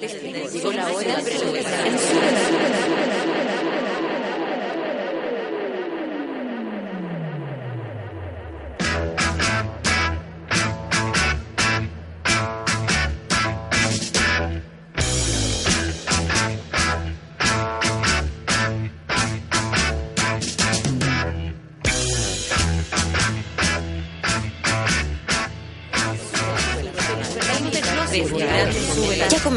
Llegó la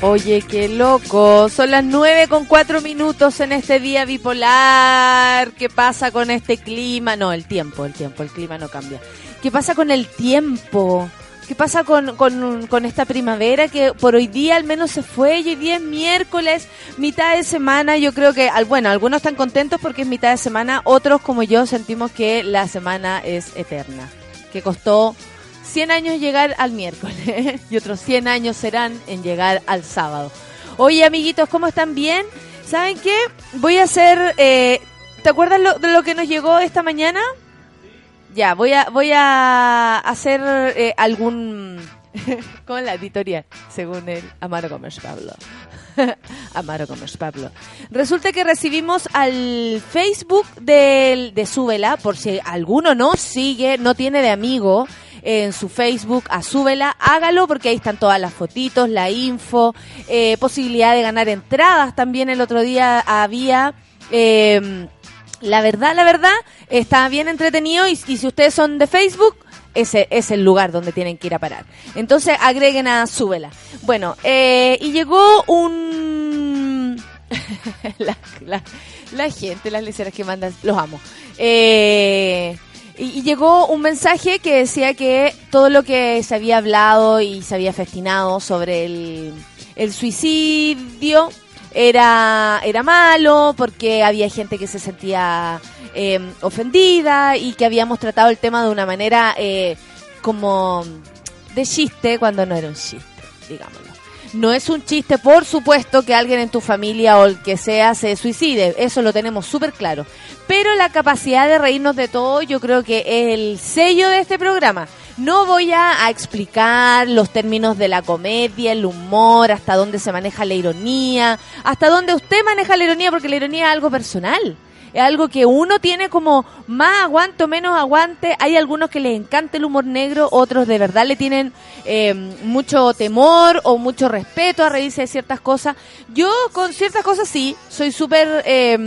Oye, qué loco. Son las nueve con cuatro minutos en este día bipolar. ¿Qué pasa con este clima? No, el tiempo, el tiempo, el clima no cambia. ¿Qué pasa con el tiempo? ¿Qué pasa con, con, con esta primavera que por hoy día al menos se fue? Y hoy día es miércoles, mitad de semana. Yo creo que, bueno, algunos están contentos porque es mitad de semana. Otros, como yo, sentimos que la semana es eterna. Que costó 100 años llegar al miércoles y otros 100 años serán en llegar al sábado. Oye, amiguitos, ¿cómo están? ¿Bien? ¿Saben qué? Voy a hacer... eh, ¿Te acuerdas lo- de lo que nos llegó esta mañana? Ya, voy a, voy a hacer eh, algún... con la editorial, según el Amaro Gómez Pablo. Amaro Gómez Pablo. Resulta que recibimos al Facebook del, de Súbela, por si alguno no sigue, no tiene de amigo en su Facebook a Súbela, hágalo porque ahí están todas las fotitos, la info, eh, posibilidad de ganar entradas también el otro día había... eh, la verdad, la verdad, está bien entretenido y, si ustedes son de Facebook, ese es el lugar donde tienen que ir a parar. Entonces agreguen a Súbela. Bueno, eh, y llegó un... la, la- la gente, las leceras que mandan, los amo. Eh, y, y llegó un mensaje que decía que todo lo que se había hablado y se había festinado sobre el, suicidio era, era malo porque había gente que se sentía eh, ofendida y que habíamos tratado el tema de una manera eh, como de chiste cuando no era un chiste, digámoslo. No es un chiste, por supuesto, que alguien en tu familia o el que sea se suicide, eso lo tenemos súper claro. Pero la capacidad de reírnos de todo yo creo que es el sello de este programa. No voy a, a explicar los términos de la comedia, el humor, hasta dónde se maneja la ironía, hasta dónde usted maneja la ironía, porque la ironía es algo personal. Es algo que uno tiene como más aguante o menos aguante. Hay algunos que les encanta el humor negro, otros de verdad le tienen eh, mucho temor o mucho respeto a reírse de ciertas cosas. Yo con ciertas cosas sí, soy súper eh,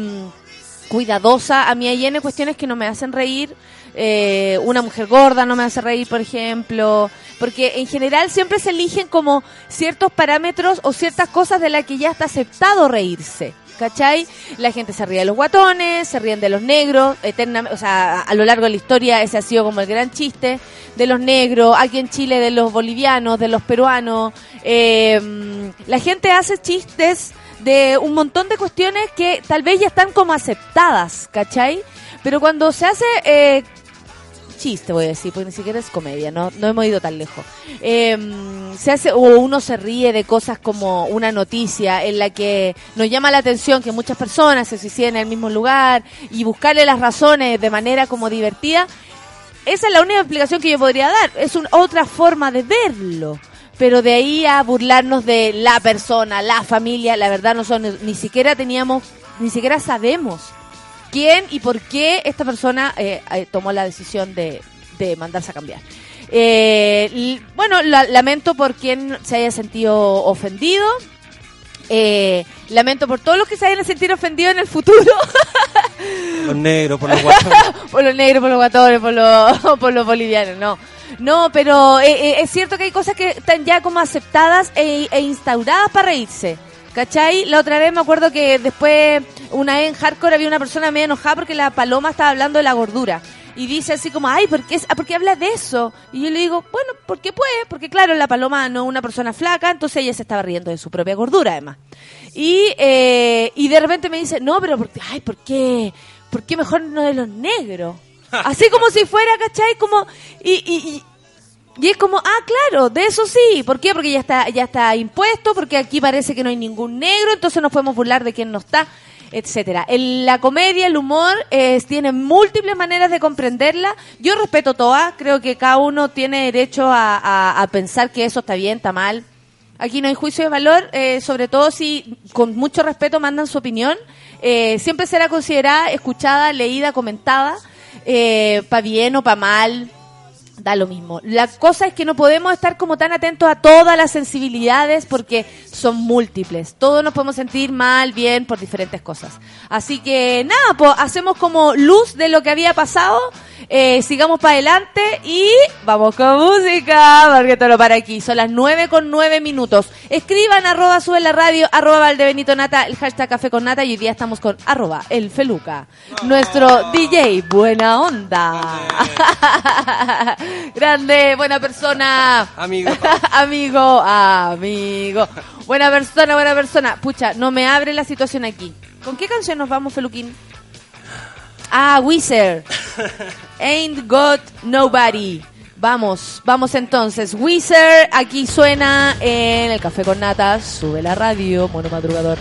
cuidadosa. A mí hay N cuestiones que no me hacen reír. Eh, una mujer gorda no me hace reír, por ejemplo. Porque en general siempre se eligen como ciertos parámetros o ciertas cosas de las que ya está aceptado reírse. ¿Cachai? La gente se ríe de los guatones, se ríen de los negros, eternamente, o sea, a, lo largo de la historia ese ha sido como el gran chiste de los negros, aquí en Chile de los bolivianos, de los peruanos. Eh, la gente hace chistes de un montón de cuestiones que tal vez ya están como aceptadas, ¿cachai? Pero cuando se hace eh, chiste, voy a decir, porque ni siquiera es comedia, no, no hemos ido tan lejos. Eh, se hace, o uno se ríe de cosas como una noticia en la que nos llama la atención que muchas personas se suiciden en el mismo lugar y buscarle las razones de manera como divertida. Esa es la única explicación que yo podría dar. Es una otra forma de verlo. Pero de ahí a burlarnos de la persona, la familia, la verdad no son, ni siquiera teníamos, ni siquiera sabemos quién y por qué esta persona eh, eh, tomó la decisión de, de mandarse a cambiar. Eh, bueno, la- lamento por quien se haya sentido ofendido. Eh, lamento por todos los que se hayan sentido ofendidos en el futuro. Los negros, por los guachos. por los negros, por los guatones, por los, por los bolivianos, no. No, pero eh, es cierto que hay cosas que están ya como aceptadas e, e instauradas para reírse. ¿Cachai? La otra vez me acuerdo que después, una vez en Hardcore había una persona medio enojada porque la paloma estaba hablando de la gordura. y dice así como, ay, ¿por qué, ah, ¿por qué habla de eso? Y yo le digo, bueno, ¿por qué puede? Porque claro, la paloma no es una persona flaca, entonces ella se estaba riendo de su propia gordura además. Y, eh, y de repente me dice, no, pero, ¿por qué? ay, ¿por qué? ¿Por qué mejor no de los negros? Así como si fuera, ¿cachai? Como, y, y, y, y es como, ah, claro, de eso sí. ¿Por qué? Porque ya está, ya está impuesto, porque aquí parece que no hay ningún negro, entonces nos podemos burlar de quién no está, etcétera. La comedia, el humor, eh, tiene múltiples maneras de comprenderla. Yo respeto todas, creo que cada uno tiene derecho a, pensar que eso está bien, está mal. Aquí no hay juicio de valor, eh, sobre todo si con mucho respeto mandan su opinión. Eh, siempre será considerada, escuchada, leída, comentada, para bien o para mal, da lo mismo. La cosa es que no podemos estar como tan atentos a todas las sensibilidades porque son múltiples. Todos nos podemos sentir mal, bien, por diferentes cosas. Así que nada, pues hacemos como luz de lo que había pasado. Eh, sigamos para adelante y vamos con música, porque todo lo para aquí. Son las 9 con 9 minutos. Escriban arroba sube la radio, arroba Valdebenito Nata, el hashtag café con nata y hoy día estamos con arroba el feluca. Nuestro DJ, buena onda. Grande, buena persona. Amigo. amigo, amigo. Buena persona, buena persona. Pucha, no me abre la situación aquí. ¿Con qué canción nos vamos, Feluquín? Ah, Wizard. Ain't Got Nobody. Vamos, vamos entonces. Wizard, aquí suena en el Café con Nata. Sube la radio, mono madrugador.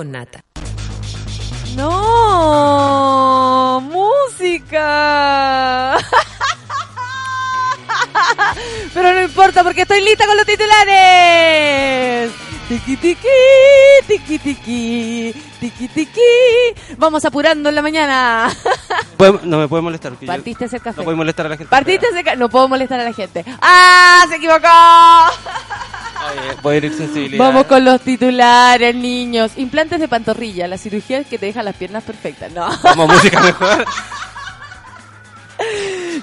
Con Nata. No, música. Pero no importa porque estoy lista con los titulares. Tiki tiki, tiki tiki, tiki tiki. Vamos apurando en la mañana. no me puede molestar. yo- Partiste ese café. No puede molestar a la gente. Partiste ese No puedo molestar a la gente. ¡Ah! ¡Se equivocó! Sensibilidad. Vamos con los titulares, niños. Implantes de pantorrilla, la cirugía que te deja las piernas perfectas. No, Vamos, música mejor.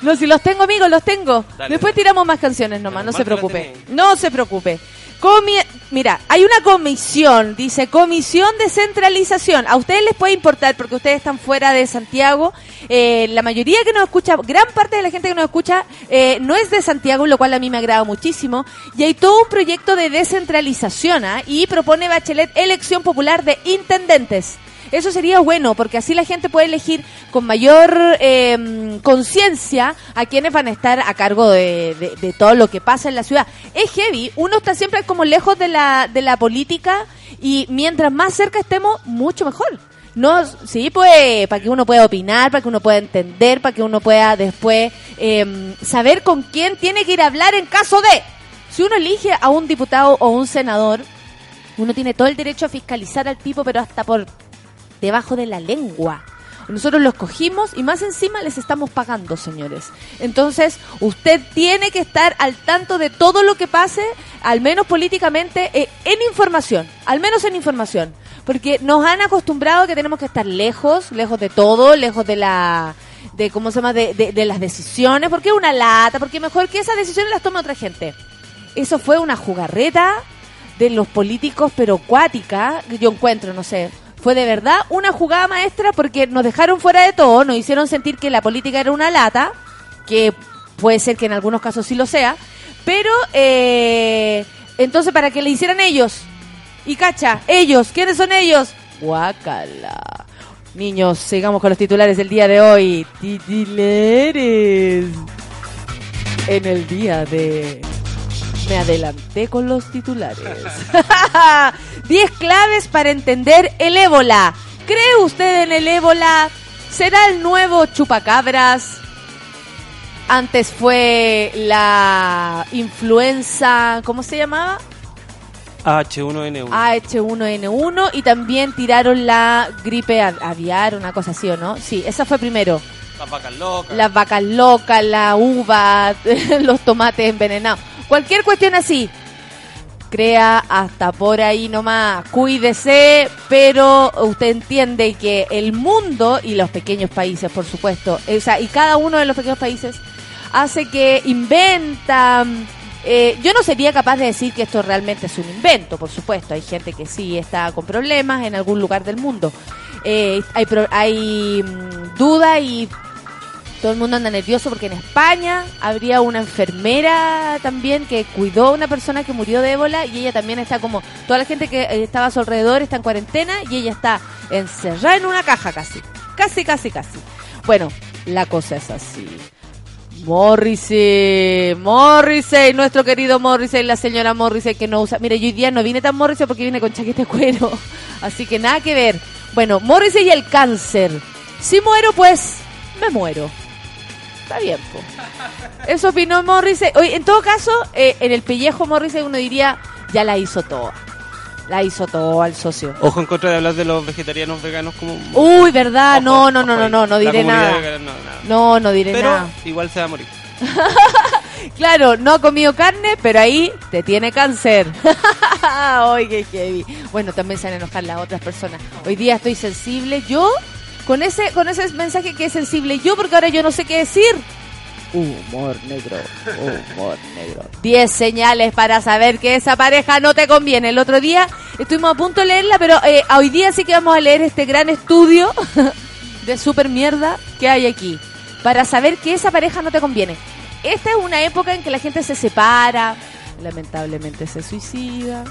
no, si los tengo, amigos, los tengo. Dale, Después dale. tiramos más canciones nomás, no se preocupe. No se preocupe. Comi- Mira, hay una comisión, dice Comisión de Centralización. A ustedes les puede importar porque ustedes están fuera de Santiago. Eh, la mayoría que nos escucha, gran parte de la gente que nos escucha eh, no es de Santiago, lo cual a mí me agrada muchísimo. Y hay todo un proyecto de descentralización ¿ah? y propone Bachelet elección popular de intendentes. Eso sería bueno, porque así la gente puede elegir con mayor eh, conciencia a quienes van a estar a cargo de, de- de todo lo que pasa en la ciudad. Es heavy, uno está siempre como lejos de la, de la política y mientras más cerca estemos, mucho mejor. No, sí, pues, para que uno pueda opinar, para que uno pueda entender, para que uno pueda después eh, saber con quién tiene que ir a hablar en caso de. Si uno elige a un diputado o un senador, uno tiene todo el derecho a fiscalizar al tipo, pero hasta por debajo de la lengua. Nosotros los cogimos y más encima les estamos pagando, señores. Entonces, usted tiene que estar al tanto de todo lo que pase, al menos políticamente, eh, en información, al menos en información. Porque nos han acostumbrado que tenemos que estar lejos, lejos de todo, lejos de la de cómo se llama de, de- de las decisiones, porque es una lata, porque mejor que esas decisiones las tome otra gente. Eso fue una jugarreta de los políticos, pero cuática, yo encuentro, no sé. Fue de verdad una jugada maestra porque nos dejaron fuera de todo, nos hicieron sentir que la política era una lata, que puede ser que en algunos casos sí lo sea, pero eh, entonces para que le hicieran ellos, y cacha, ellos, ¿quiénes son ellos? Guacala. Niños, sigamos con los titulares del día de hoy. Titulares. En el día de... Me adelanté con los titulares. 10 claves para entender el ébola. ¿Cree usted en el ébola? ¿Será el nuevo chupacabras? Antes fue la influenza, ¿cómo se llamaba? H1N1. AH1N1 y también tiraron la gripe av- aviar, una cosa así, ¿o no? Sí, esa fue primero. Las vacas locas. Las vacas locas, la uva, los tomates envenenados. Cualquier cuestión así. Crea hasta por ahí nomás. Cuídese, pero usted entiende que el mundo y los pequeños países, por supuesto, o sea, y cada uno de los pequeños países hace que inventan. Eh, yo no sería capaz de decir que esto realmente es un invento, por supuesto. Hay gente que sí está con problemas en algún lugar del mundo. Eh, hay hay mm, duda y todo el mundo anda nervioso porque en España habría una enfermera también que cuidó a una persona que murió de ébola y ella también está como toda la gente que estaba a su alrededor está en cuarentena y ella está encerrada en una caja casi, casi, casi, casi. Bueno, la cosa es así. Morrissey, Morrissey, nuestro querido Morrissey, la señora Morrissey que no usa. Mire, yo hoy día no vine tan Morrissey porque vine con chaqueta de cuero. Así que nada que ver. Bueno, Morrissey y el cáncer. Si muero, pues me muero. Está bien, po. Eso opinó Morrissey. Oye, en todo caso, eh, en el pellejo Morrissey uno diría, ya la hizo toda. La hizo todo al socio. Ojo en contra de hablar de los vegetarianos veganos como. Uy, verdad, Ojo, no, no, no, no, no, no diré nada. vegana, no, nada. No, no diré Pero nada. igual se va a morir. Claro, no ha comido carne, pero ahí te tiene cáncer. Ay, qué heavy. Bueno, también se van a enojar las otras personas. Hoy día estoy sensible. Yo, con ese, con ese mensaje que es sensible yo, porque ahora yo no sé qué decir. Humor negro, humor negro. 10 señales para saber que esa pareja no te conviene. El otro día estuvimos a punto de leerla, pero eh, hoy día sí que vamos a leer este gran estudio de super mierda que hay aquí. Para saber que esa pareja no te conviene. Esta es una época en que la gente se separa, lamentablemente se suicida.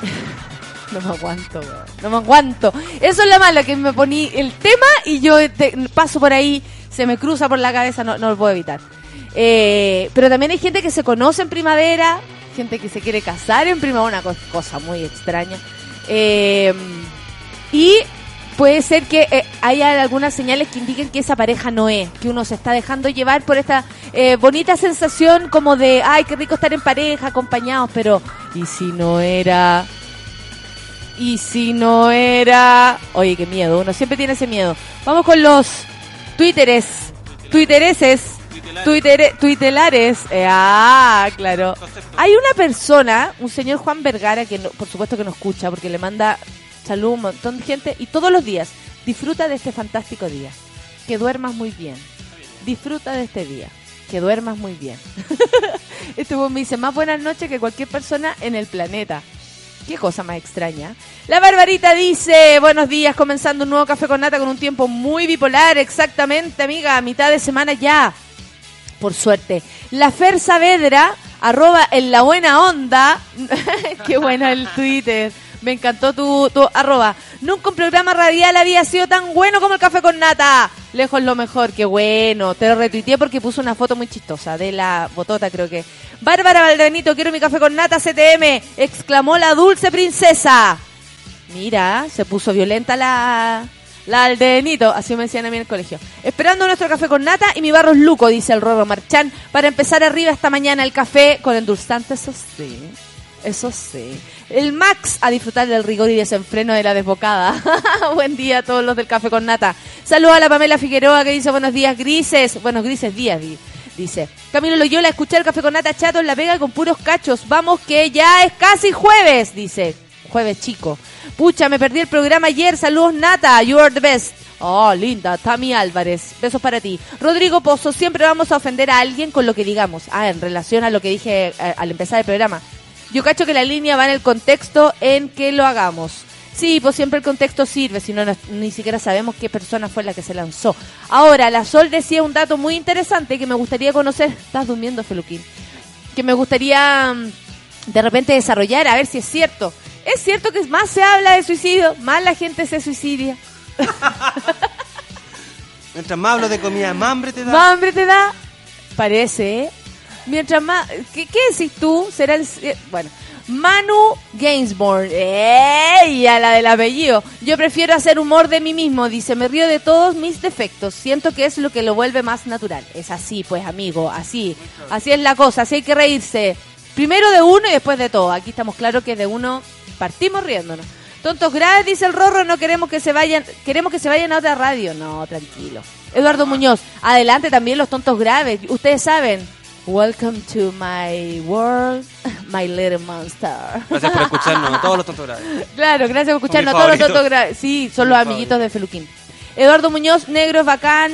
No me aguanto. No me aguanto. Eso es la mala, que me poní el tema y yo te- paso por ahí, se me cruza por la cabeza, no, no lo puedo evitar. Eh, pero también hay gente que se conoce en primavera, gente que se quiere casar en primavera, una co- cosa muy extraña. Eh, y puede ser que eh, haya algunas señales que indiquen que esa pareja no es, que uno se está dejando llevar por esta eh, bonita sensación como de, ay, qué rico estar en pareja, acompañados, pero ¿y si no era? ¿Y si no era? Oye, qué miedo, uno siempre tiene ese miedo. Vamos con los Twitteres, Twittereses, Twitter, Tuitelares. Eh, ah, claro. Hay una persona, un señor Juan Vergara, que no- por supuesto que nos escucha, porque le manda salud a un montón de gente, y todos los días disfruta de este fantástico día. Que duermas muy bien. Disfruta de este día. Que duermas muy bien. este me dice más buenas noches que cualquier persona en el planeta. Qué cosa más extraña. La Barbarita dice, buenos días, comenzando un nuevo café con nata con un tiempo muy bipolar, exactamente, amiga, mitad de semana ya. Por suerte. La Fer Saavedra, arroba en la buena onda. Qué bueno el Twitter. Me encantó tu, tu arroba. Nunca un programa radial había sido tan bueno como el café con nata. Lejos lo mejor, qué bueno. Te lo retuiteé porque puso una foto muy chistosa de la botota, creo que. Bárbara Valdenito, quiero mi café con nata CTM. Exclamó la dulce princesa. Mira, se puso violenta la, la aldenito, así me decían a mí en el colegio. Esperando nuestro café con nata y mi barro es luco, dice el Rorro Marchán, para empezar arriba esta mañana el café con endulzante, eso sí, eso sí. El Max a disfrutar del rigor y desenfreno de la desbocada. Buen día a todos los del café con nata. Saludos a la Pamela Figueroa que dice buenos días grises, buenos grises días, di- dice. Camilo Loyola, escuchar el café con nata chato en la pega con puros cachos. Vamos que ya es casi jueves, dice. Jueves chico. Pucha, me perdí el programa ayer. Saludos, Nata. You are the best. Oh, linda. Tami Álvarez. Besos para ti. Rodrigo Pozo, siempre vamos a ofender a alguien con lo que digamos. Ah, en relación a lo que dije eh, al empezar el programa. Yo cacho que la línea va en el contexto en que lo hagamos. Sí, pues siempre el contexto sirve, si no, no- ni siquiera sabemos qué persona fue la que se lanzó. Ahora, la Sol decía un dato muy interesante que me gustaría conocer. Estás durmiendo, Feluquín. Que me gustaría mm, de repente desarrollar, a ver si es cierto. ¿Es cierto que más se habla de suicidio, más la gente se suicidia? Mientras más hablo de comida, más hambre te da. ¿Más hambre te da? Parece, ¿eh? Mientras más... ¿Qué, qué decís tú? Será el... eh, Bueno. Manu Gainsbourne. ¡Ey! A la del apellido. Yo prefiero hacer humor de mí mismo. Dice, me río de todos mis defectos. Siento que es lo que lo vuelve más natural. Es así, pues, amigo. Así. Así es la cosa. Así hay que reírse. Primero de uno y después de todo. Aquí estamos claros que de uno partimos riéndonos. Tontos graves, dice el Rorro, no queremos que se vayan, queremos que se vayan a otra radio. No, tranquilo. Eduardo Muñoz, adelante también los tontos graves. Ustedes saben. Welcome to my world, my little monster. Gracias por escucharnos, a todos los tontos graves. Claro, gracias por escucharnos. Son Todos los tontos graves. Sí, son los amiguitos de Feluquín. Eduardo Muñoz, negro es bacán.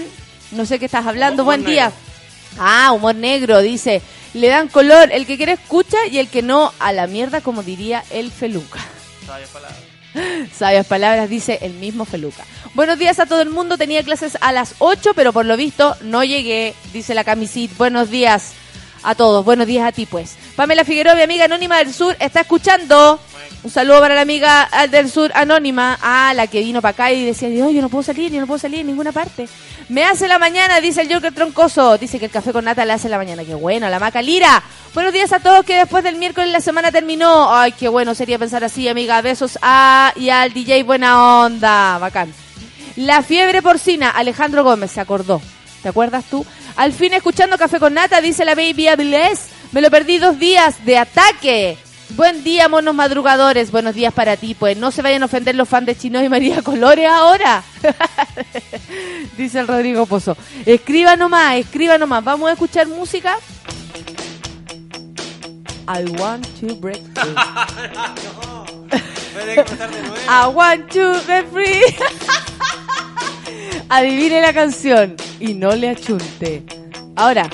No sé qué estás hablando. Humor Buen día. Ah, humor negro, dice. Le dan color. El que quiere escucha y el que no, a la mierda, como diría el Feluca. Sabias palabras. Sabias palabras, dice el mismo Feluca. Buenos días a todo el mundo. Tenía clases a las 8, pero por lo visto no llegué, dice la camisit. Buenos días a todos. Buenos días a ti, pues. Pamela Figueroa, mi amiga anónima del sur, está escuchando. Un saludo para la amiga ah, del sur anónima. Ah, la que vino para acá y decía, Dios, yo no puedo salir, yo no puedo salir en ninguna parte. Me hace la mañana, dice el Joker Troncoso. Dice que el café con nata le hace la mañana. Qué bueno, la maca Lira. Buenos días a todos que después del miércoles la semana terminó. Ay, qué bueno sería pensar así, amiga. Besos a y al DJ Buena Onda. Bacán. La fiebre porcina, Alejandro Gómez se acordó. ¿Te acuerdas tú? Al fin escuchando Café con Nata, dice la Baby Avilés. Me lo perdí dos días de ataque. Buen día, monos madrugadores. Buenos días para ti. Pues no se vayan a ofender los fans de Chino y María Colores ahora. dice el Rodrigo Pozo. Escriba nomás, escriba nomás. Vamos a escuchar música. I want to break free. De nuevo. I want to be free. Adivine la canción y no le achunte. Ahora,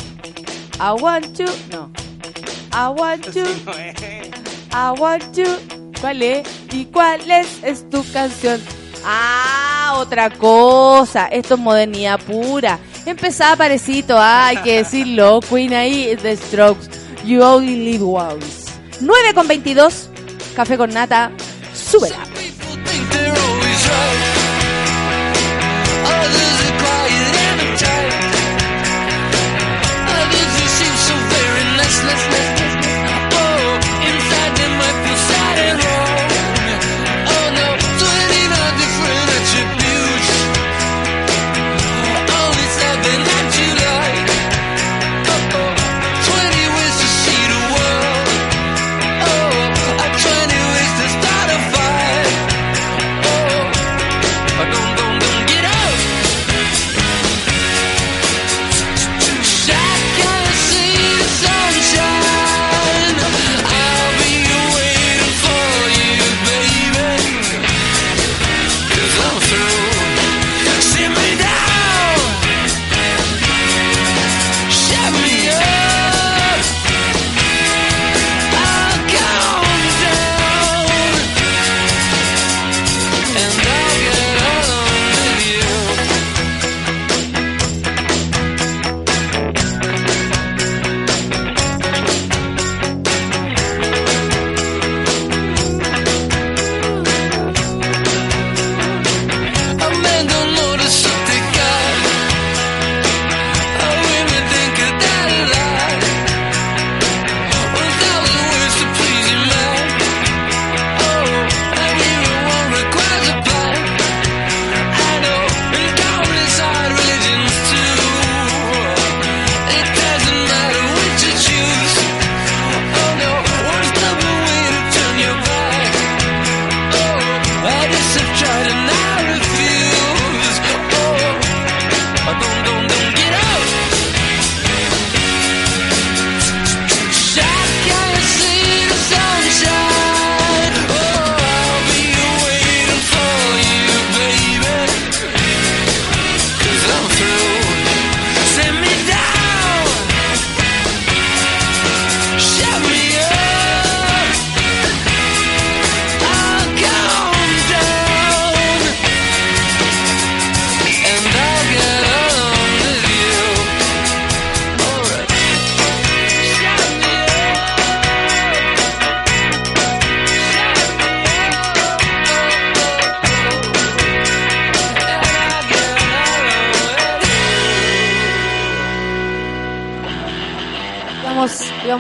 I want to, no. I want es. I want to. ¿Cuál es? ¿Y cuál es? Es tu canción. Ah, otra cosa. Esto es modernidad pura. Empezaba parecito, ah, hay que decirlo. Queen ahí, The Strokes. You only live once. 9 con 22. Café con nata. Súbela.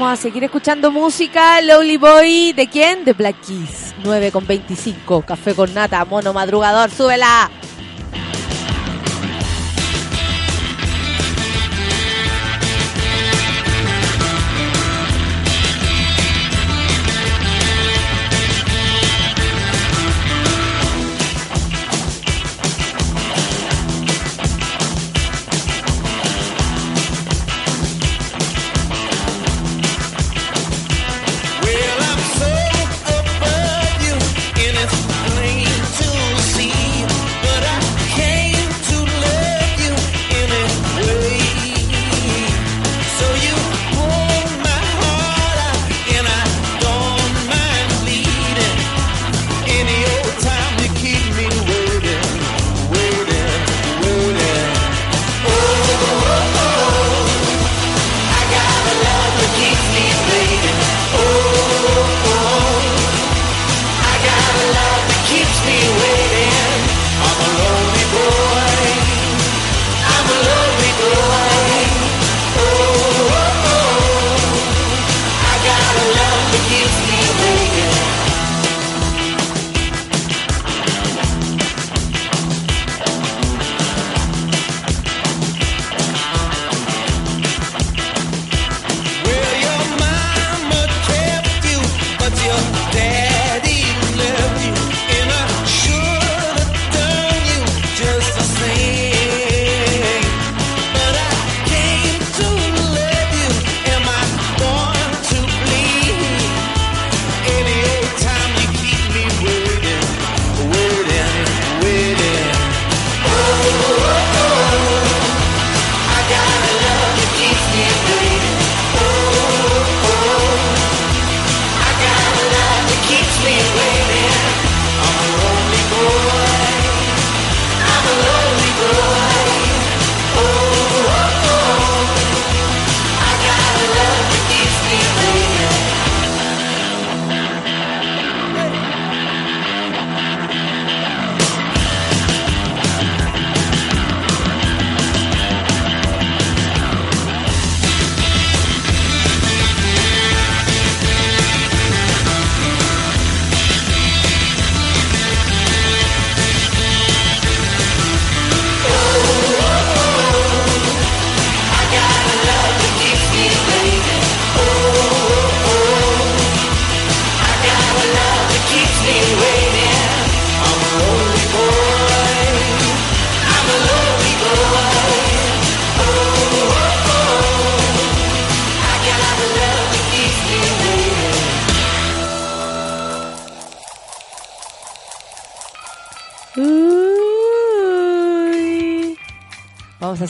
A seguir escuchando música. Lowly Boy, ¿de quién? De Black Keys. 9 con 25. Café con nata, mono madrugador, súbela.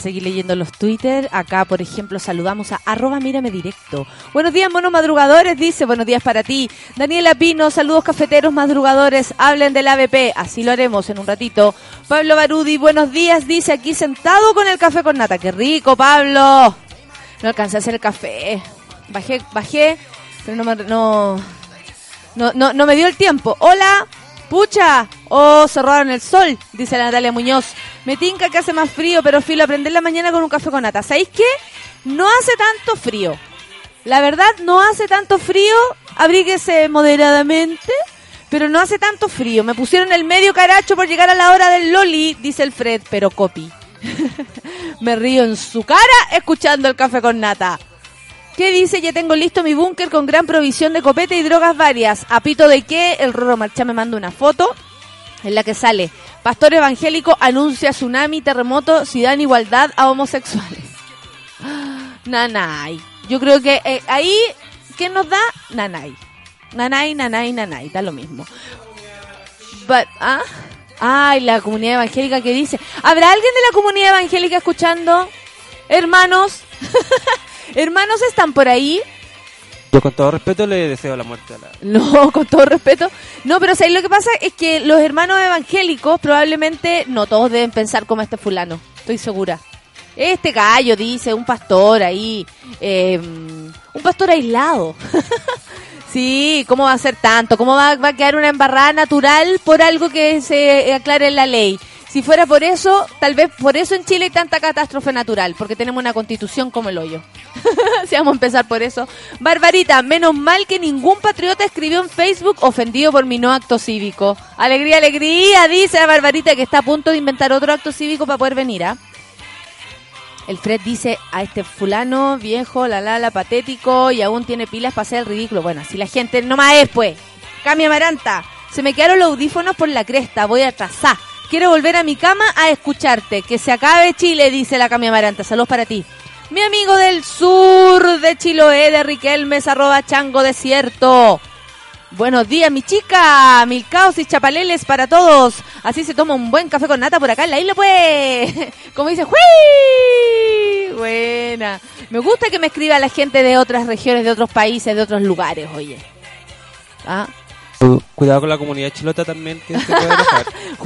Seguir leyendo los Twitter. Acá, por ejemplo, saludamos a arroba mírame directo. Buenos días, monos madrugadores, dice. Buenos días para ti. Daniela Pino, saludos cafeteros madrugadores. Hablen del ABP. Así lo haremos en un ratito. Pablo Barudi, buenos días, dice. Aquí sentado con el café con nata. Qué rico, Pablo. No alcancé a hacer el café. Bajé, bajé, pero no no, no, no, no me dio el tiempo. Hola, pucha. Oh, se robaron el sol, dice Natalia Muñoz. Me tinca que hace más frío, pero filo a prender la mañana con un café con nata. ¿Sabéis qué? No hace tanto frío. La verdad, no hace tanto frío. Abríguese moderadamente. Pero no hace tanto frío. Me pusieron el medio caracho por llegar a la hora del Loli, dice el Fred, pero copy. Me río en su cara escuchando el café con nata. ¿Qué dice? Ya tengo listo mi búnker con gran provisión de copete y drogas varias. ¿A pito de qué? El Roro Marchá me manda una foto en la que sale Pastor evangélico anuncia tsunami, terremoto, si dan igualdad a homosexuales. Nanay. Yo creo que eh, ahí, ¿qué nos da? Nanay. Nanay, nanay, nanay. Da lo mismo. But, ¿ah? Ay, la comunidad evangélica que dice. ¿Habrá alguien de la comunidad evangélica escuchando? Hermanos. Hermanos, ¿están por ahí? Con todo respeto le deseo la muerte a la... No, con todo respeto. No, pero ¿sabes lo que pasa? Es que los hermanos evangélicos probablemente no todos deben pensar como este fulano. Estoy segura. Este gallo dice, un pastor ahí, eh, un pastor aislado. sí, ¿cómo va a ser tanto? ¿Cómo va, va a quedar una embarrada natural por algo que se aclare en la ley? Si fuera por eso, tal vez por eso en Chile hay tanta catástrofe natural, porque tenemos una constitución como el hoyo. si vamos a empezar por eso. Barbarita, menos mal que ningún patriota escribió en Facebook ofendido por mi no acto cívico. Alegría, alegría, dice la Barbarita que está a punto de inventar otro acto cívico para poder venir, ¿ah? El Fred dice a este fulano viejo, la la la patético y aún tiene pilas para hacer el ridículo. Bueno, si la gente no más es, pues. Cambia Maranta. Se me quedaron los audífonos por la cresta. Voy a atrasar. Quiero volver a mi cama a escucharte. Que se acabe Chile, dice la Cami Amaranta. Saludos para ti. Mi amigo del sur de Chiloé, de Riquelmes, arroba chango desierto. Buenos días, mi chica. Mil caos y chapaleles para todos. Así se toma un buen café con nata por acá en la isla, pues. Como dice, ¡Hui! Buena. Me gusta que me escriba la gente de otras regiones, de otros países, de otros lugares, oye. ¿Ah? Cu- Cuidado con la comunidad chilota también, que se puede.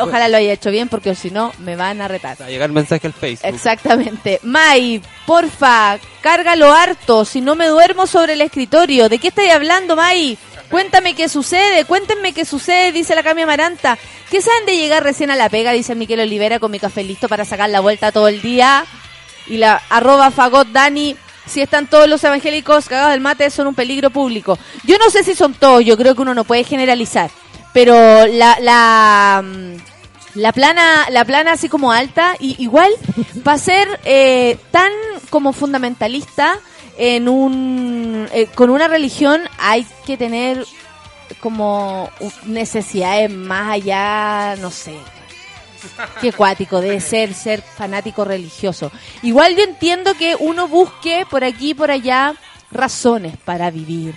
Ojalá lo haya hecho bien, porque si no, me van a retar. Va a llegar mensaje al Facebook. Exactamente. May, porfa, cárgalo harto, si no me duermo sobre el escritorio. ¿De qué estáis hablando, May? Cuéntame qué sucede, cuéntenme qué sucede, dice la Cami Amaranta. ¿Qué saben de llegar recién a la pega? Dice Miquel Olivera con mi café listo para sacar la vuelta todo el día. Y la arroba fagot Dani, si están todos los evangélicos cagados del mate, son un peligro público. Yo no sé si son todos, yo creo que uno no puede generalizar. Pero la, la, mm, la plana, la plana así como alta, y igual va a ser eh, tan como fundamentalista en un, eh, con una religión hay que tener como necesidades más allá, no sé, Qué cuático debe ser ser fanático religioso. Igual yo entiendo que uno busque por aquí y por allá razones para vivir,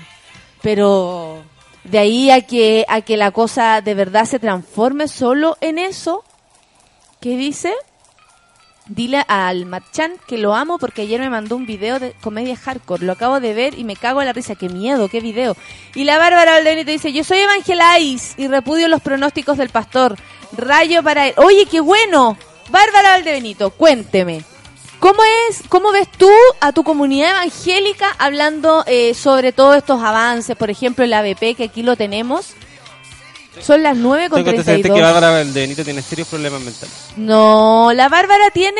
pero de ahí a que a que la cosa de verdad se transforme solo en eso, ¿qué dice? Dile al Matchan que lo amo porque ayer me mandó un video de comedia hardcore. Lo acabo de ver y me cago en la risa. ¡Qué miedo! ¡Qué video! Y la Bárbara Valdebenito dice, yo soy evangelais y repudio los pronósticos del pastor. Rayo para él. Oye, qué bueno. Bárbara Valdebenito, cuénteme. ¿Cómo es, cómo ves tú a tu comunidad evangélica hablando eh, sobre todos estos avances? Por ejemplo, el ABP, que aquí lo tenemos. Son las 9 con Tengo antecedentes 32. que Bárbara Valdenito tiene serios problemas mentales. No, la Bárbara tiene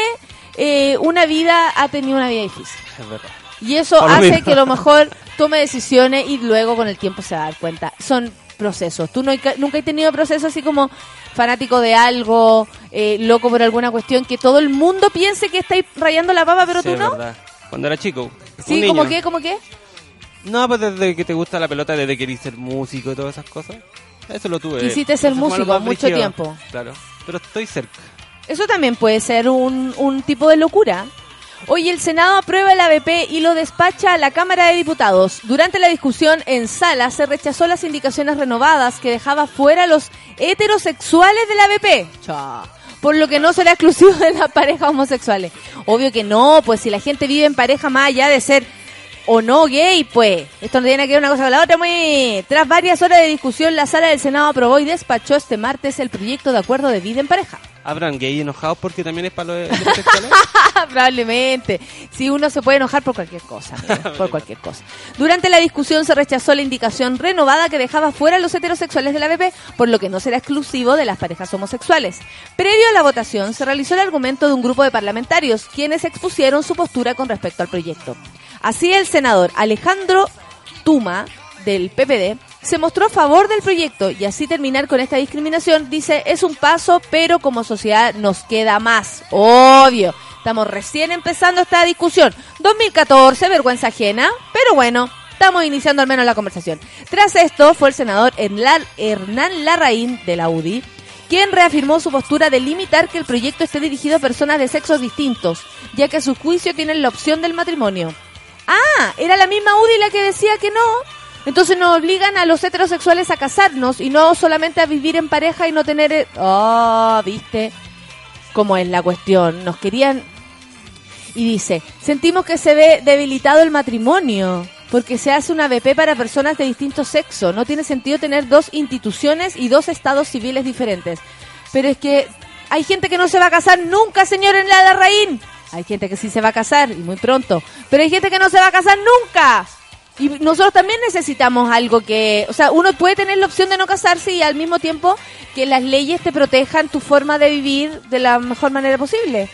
eh, una vida, ha tenido una vida difícil. Es verdad. Y eso Por hace que a lo mejor tome decisiones y luego con el tiempo se va a dar cuenta. Son procesos. Tú no hay ca- nunca has tenido procesos así como fanático de algo, eh, loco por alguna cuestión, que todo el mundo piense que estáis rayando la papa, pero Sí, tú no. verdad. Cuando era chico. Sí, como que, como que. No, pues desde que te gusta la pelota, desde que querís ser músico y todas esas cosas. Eso lo tuve. Quisiste ser músico mucho tiempo. Claro. Pero estoy cerca. Eso también puede ser un, un tipo de locura. Hoy el Senado aprueba el ABP y lo despacha a la Cámara de Diputados. Durante la discusión en sala se rechazó las indicaciones renovadas que dejaba fuera a los heterosexuales del ABP. Por lo que no será exclusivo de las parejas homosexuales. Obvio que no, pues si la gente vive en pareja más allá de ser o no gay, pues. Esto no tiene que ver una cosa con la otra, muy. Tras varias horas de discusión, la sala del Senado aprobó y despachó este martes el proyecto de acuerdo de vida en pareja. ¿Habrán gay enojados porque también es para los heterosexuales? Probablemente. Si uno se puede enojar por cualquier cosa, amigo, por cualquier cosa. Durante la discusión se rechazó la indicación renovada que dejaba fuera a los heterosexuales de la BP, por lo que no será exclusivo de las parejas homosexuales. Previo a la votación se realizó el argumento de un grupo de parlamentarios, quienes expusieron su postura con respecto al proyecto. Así el senador Alejandro Tuma del PPD se mostró a favor del proyecto y así terminar con esta discriminación dice es un paso pero como sociedad nos queda más obvio estamos recién empezando esta discusión. 2014 vergüenza ajena pero bueno estamos iniciando al menos la conversación. Tras esto fue el senador Hernán Larraín de la UDI quien reafirmó su postura de limitar que el proyecto esté dirigido a personas de sexos distintos ya que a su juicio tienen la opción del matrimonio. Ah, era la misma UDI la que decía que no. Entonces nos obligan a los heterosexuales a casarnos y no solamente a vivir en pareja y no tener... Oh, viste cómo es la cuestión. Nos querían... Y dice, sentimos que se ve debilitado el matrimonio porque se hace una BP para personas de distinto sexo. No tiene sentido tener dos instituciones y dos estados civiles diferentes. Pero es que hay gente que no se va a casar nunca, señor en la Larraín. Hay gente que sí se va a casar y muy pronto. Pero hay gente que no se va a casar nunca. Y nosotros también necesitamos algo que, o sea, uno puede tener la opción de no casarse y al mismo tiempo que las leyes te protejan tu forma de vivir de la mejor manera posible.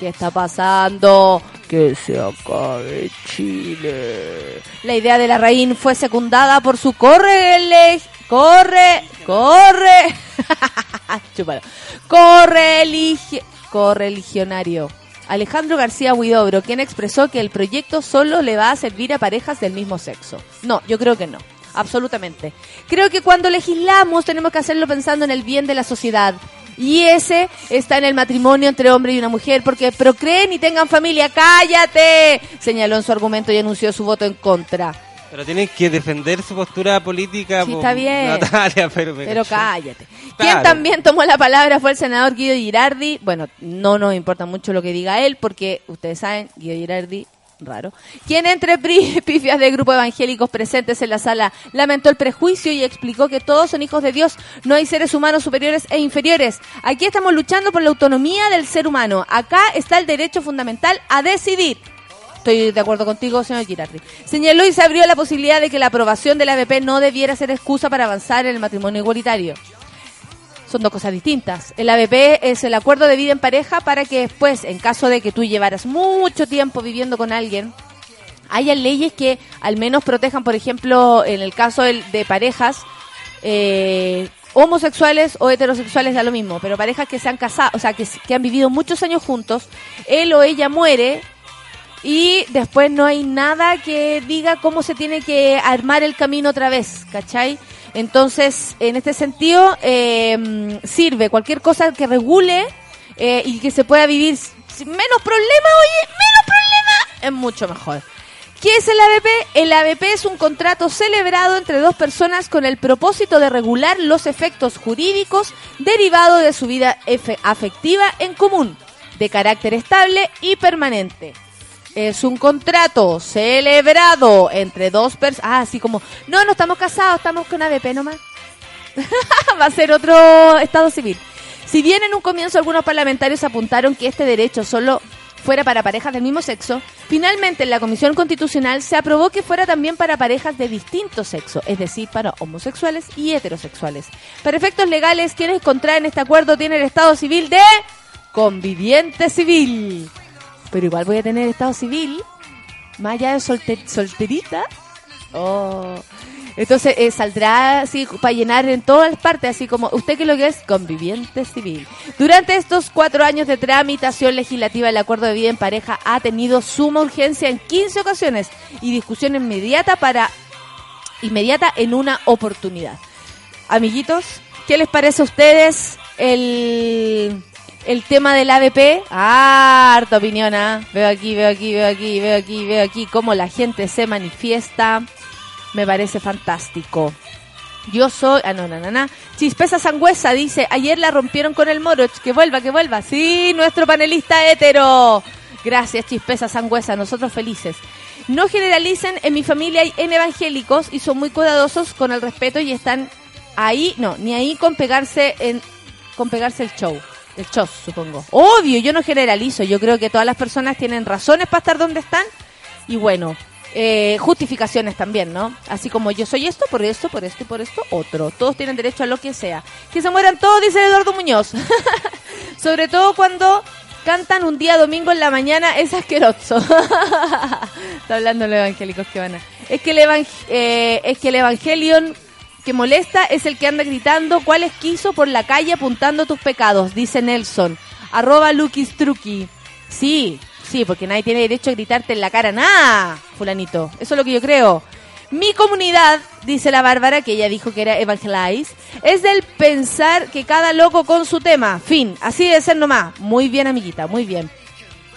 ¿Qué está pasando? Que se acabe Chile. La idea de la reina fue secundada por su corre, corre, corre, correligi- correligionario. Alejandro García Huidobro, quien expresó que el proyecto solo le va a servir a parejas del mismo sexo. No, yo creo que no. Absolutamente. Creo que cuando legislamos tenemos que hacerlo pensando en el bien de la sociedad. Y ese está en el matrimonio entre hombre y una mujer, porque procreen y tengan familia. ¡Cállate! Señaló en su argumento y anunció su voto en contra. Pero tienes que defender su postura política. Sí, está bien. Natalia, pero, cállate. Claro. Quien también tomó la palabra fue el senador Guido Girardi. Bueno, no nos importa mucho lo que diga él, porque ustedes saben, Guido Girardi, raro. Quien entre pifias del grupo evangélicos presentes en la sala lamentó el prejuicio y explicó que todos son hijos de Dios, no hay seres humanos superiores e inferiores. Aquí estamos luchando por la autonomía del ser humano. Acá está el derecho fundamental a decidir. Estoy de acuerdo contigo, señor Girardi. Señaló y se abrió la posibilidad de que la aprobación del ABP no debiera ser excusa para avanzar en el matrimonio igualitario. Son dos cosas distintas. El ABP es el acuerdo de vida en pareja para que después, en caso de que tú llevaras mucho tiempo viviendo con alguien, haya leyes que al menos protejan, por ejemplo, en el caso de parejas eh, homosexuales o heterosexuales da lo mismo, pero parejas que se han casado, o sea, que, que han vivido muchos años juntos, él o ella muere y después no hay nada que diga cómo se tiene que armar el camino otra vez, ¿cachai? Entonces, en este sentido, eh, sirve cualquier cosa que regule eh, y que se pueda vivir sin menos problema, oye, menos problema, es mucho mejor. ¿Qué es el ABP? El ABP es un contrato celebrado entre dos personas con el propósito de regular los efectos jurídicos derivados de su vida afectiva en común, de carácter estable y permanente. Es un contrato celebrado entre dos personas. Ah, así como, no, no estamos casados, estamos con ABP nomás. Va a ser otro estado civil. Si bien en un comienzo algunos parlamentarios apuntaron que este derecho solo fuera para parejas del mismo sexo, finalmente en la Comisión Constitucional se aprobó que fuera también para parejas de distinto sexo, es decir, para homosexuales y heterosexuales. Para efectos legales, quienes contraen este acuerdo tienen el estado civil de conviviente civil. Pero igual voy a tener estado civil, más allá de solte- solterita. Oh. Entonces eh, saldrá así para llenar en todas partes, así como usted que lo que es conviviente civil. Durante estos cuatro años de tramitación legislativa, el acuerdo de vida en pareja ha tenido suma urgencia en 15 ocasiones y discusión inmediata para inmediata en una oportunidad. Amiguitos, ¿qué les parece a ustedes el, el tema del ABP? Ah, harta opinión, ¿ah? Veo aquí, veo aquí, veo aquí, veo aquí, veo aquí cómo la gente se manifiesta. Me parece fantástico. Yo soy, ah, no, no, no, no. Chispeza Sangüesa dice, ayer la rompieron con el Moroch, que vuelva, que vuelva. Sí, nuestro panelista hétero. Gracias, Chispeza Sangüesa, nosotros felices. No generalicen, en mi familia hay en evangélicos y son muy cuidadosos con el respeto y están ahí, no, ni ahí con pegarse en, con pegarse el show. El show, supongo. Obvio, yo no generalizo, yo creo que todas las personas tienen razones para estar donde están y bueno, eh, justificaciones también, ¿no? Así como yo soy esto, por esto, por esto y por esto, otro. Todos tienen derecho a lo que sea. Que se mueran todos, dice Eduardo Muñoz. Sobre todo cuando cantan un día domingo en la mañana, es asqueroso. Está hablando los evangélicos que van a... Es que el, evang- eh, es que el Evangelion que molesta es el que anda gritando cuáles quiso por la calle apuntando tus pecados, dice Nelson. Arroba Lukis Truki. Sí, sí, porque nadie tiene derecho a gritarte en la cara nada, fulanito. Eso es lo que yo creo. Mi comunidad, dice la Bárbara, que ella dijo que era evangelize, es del pensar que cada loco con su tema. Fin, así debe ser nomás. Muy bien, amiguita, muy bien.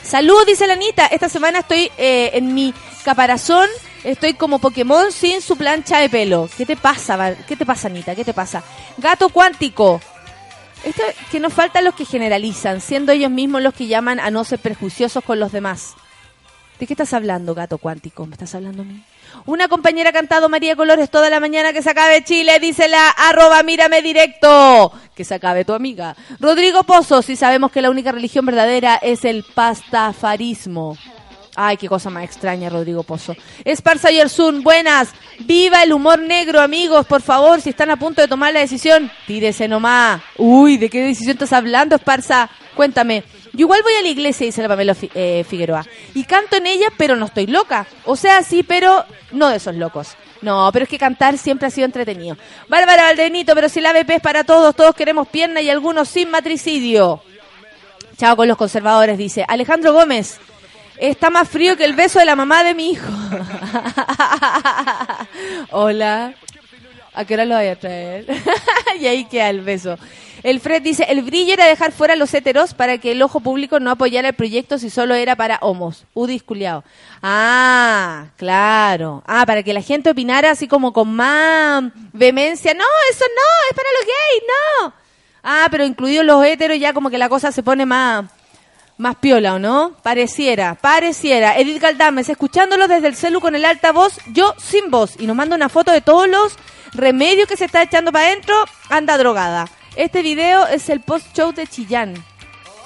Salud, dice la Anita. Esta semana estoy eh, en mi caparazón. Estoy como Pokémon sin su plancha de pelo. ¿Qué te pasa? ¿Qué te pasa, Anita? ¿Qué te pasa? Gato cuántico. Esto que nos faltan los que generalizan, siendo ellos mismos los que llaman a no ser prejuiciosos con los demás. ¿De qué estás hablando, gato cuántico? ¿Me estás hablando a mí? Una compañera ha cantado María Colores toda la mañana que se acabe Chile, dice la arroba mírame directo. Que se acabe tu amiga. Rodrigo Pozo, si sabemos que la única religión verdadera es el pastafarismo. Ay, qué cosa más extraña, Rodrigo Pozo. Esparza Yersun, buenas. Viva el humor negro, amigos. Por favor, si están a punto de tomar la decisión, tírese nomás. Uy, ¿de qué decisión estás hablando, Esparza? Cuéntame. Yo igual voy a la iglesia, dice la Pamela eh, Figueroa. Y canto en ella, pero no estoy loca. O sea, sí, pero no de esos locos. No, pero es que cantar siempre ha sido entretenido. Bárbara Valdenito, pero si la ABP es para todos, todos queremos pierna y algunos sin matricidio. Chao con los conservadores, dice. Alejandro Gómez. Está más frío que el beso de la mamá de mi hijo. Hola. ¿A qué hora lo voy a traer? y ahí queda el beso. El Fred dice, el brillo era dejar fuera a los heteros para que el ojo público no apoyara el proyecto si solo era para homos. Udis culiao. Ah, claro. Ah, para que la gente opinara así como con más vehemencia. No, eso no, es para los gays, no. Ah, pero incluidos los heteros ya como que la cosa se pone más más piola, ¿o no? Pareciera, pareciera. Edith Galdames, escuchándolo desde el celu con el altavoz, yo sin voz. Y nos manda una foto de todos los remedios que se está echando para adentro. Anda drogada. Este video es el post-show de Chillán.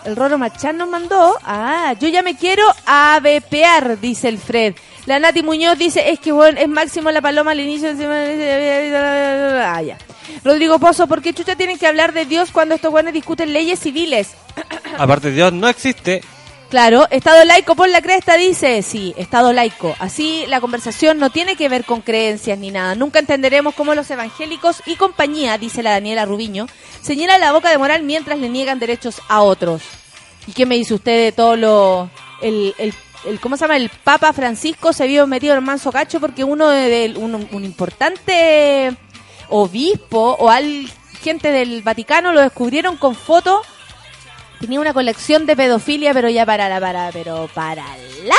El Roro Machán nos mandó. Ah, yo ya me quiero ABPear, dice el Fred. La Nati Muñoz dice, es que bueno, es máximo la paloma al inicio. Ah, ya. Rodrigo Pozo, ¿por qué chucha tienen que hablar de Dios cuando estos buenos discuten leyes civiles? Aparte, Dios no existe. Claro, Estado laico por la cresta dice, sí, Estado laico. Así la conversación no tiene que ver con creencias ni nada. Nunca entenderemos cómo los evangélicos y compañía, dice la Daniela Rubiño, se llenan la boca de moral mientras le niegan derechos a otros. ¿Y qué me dice usted de todo lo... El, ¿Cómo se llama? El Papa Francisco se vio metido en manso cacho porque uno de, de- un, un importante obispo o al gente del Vaticano lo descubrieron con fotos Tenía una colección de pedofilia, pero ya para la, para, pero para la,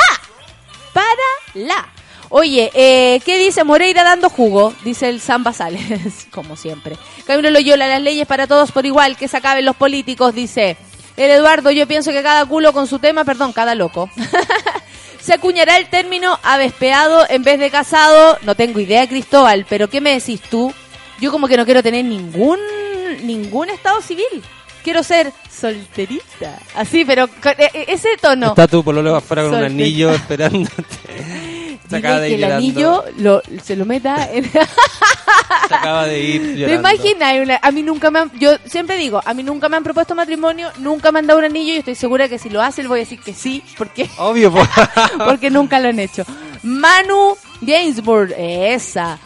para la. Oye, eh, ¿qué dice Moreira dando jugo? Dice el San Basales, como siempre. Camilo Loyola, las leyes para todos por igual, que se acaben los políticos, dice. El Eduardo, yo pienso que cada culo con su tema, perdón, cada loco. se acuñará el término avespeado en vez de casado. No tengo idea, Cristóbal, pero ¿qué me decís tú? Yo como que no quiero tener ningún, ningún estado civil. Quiero ser solterita. Así, pero con e- e- ese tono. Está tu pololo afuera con un anillo esperándote. Se acaba de que ir el anillo lo, se lo meta en... Se acaba de ir ¿Te llorando. imaginas? Una- A mí nunca me han... Yo siempre digo, a mí nunca me han propuesto matrimonio, nunca me han dado un anillo y estoy segura que si lo hacen voy a decir que sí, porque Obvio, po. porque nunca lo han hecho. Manu Gainsbourg, esa.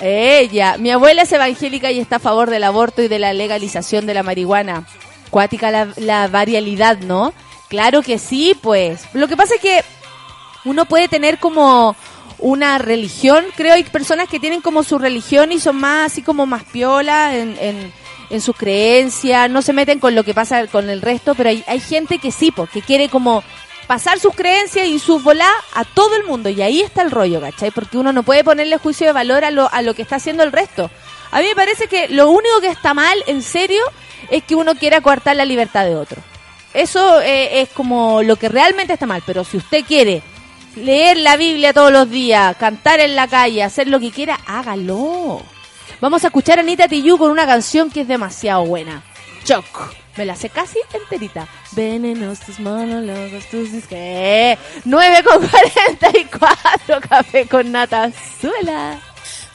Ella. Mi abuela es evangélica y está a favor del aborto y de la legalización de la marihuana. Cuática la, la varialidad, ¿no? Claro que sí, pues. Lo que pasa es que uno puede tener como una religión, creo hay personas que tienen como su religión y son más así como más piola en, en, en sus creencias, no se meten con lo que pasa con el resto, pero hay, hay gente que sí, porque quiere como pasar sus creencias y sus volá a todo el mundo y ahí está el rollo, ¿cachai? Porque uno no puede ponerle juicio de valor a lo, a lo que está haciendo el resto. A mí me parece que lo único que está mal, en serio, es que uno quiera coartar la libertad de otro. Eso eh, es como lo que realmente está mal, pero si usted quiere leer la Biblia todos los días, cantar en la calle, hacer lo que quiera, hágalo. Vamos a escuchar a Anita Tijoux con una canción que es demasiado buena. Choc. Me la sé casi enterita. Venenos tus monólogos, tus dis- ¿Qué? 9 con 44, café con nata. Suela.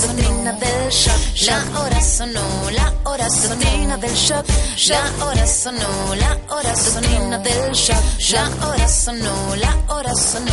Doctrina del shock. La hora sonó, la hora shock. La hora sonó, la hora sonó. Doctrina del shock. La hora sonó, la hora sonó.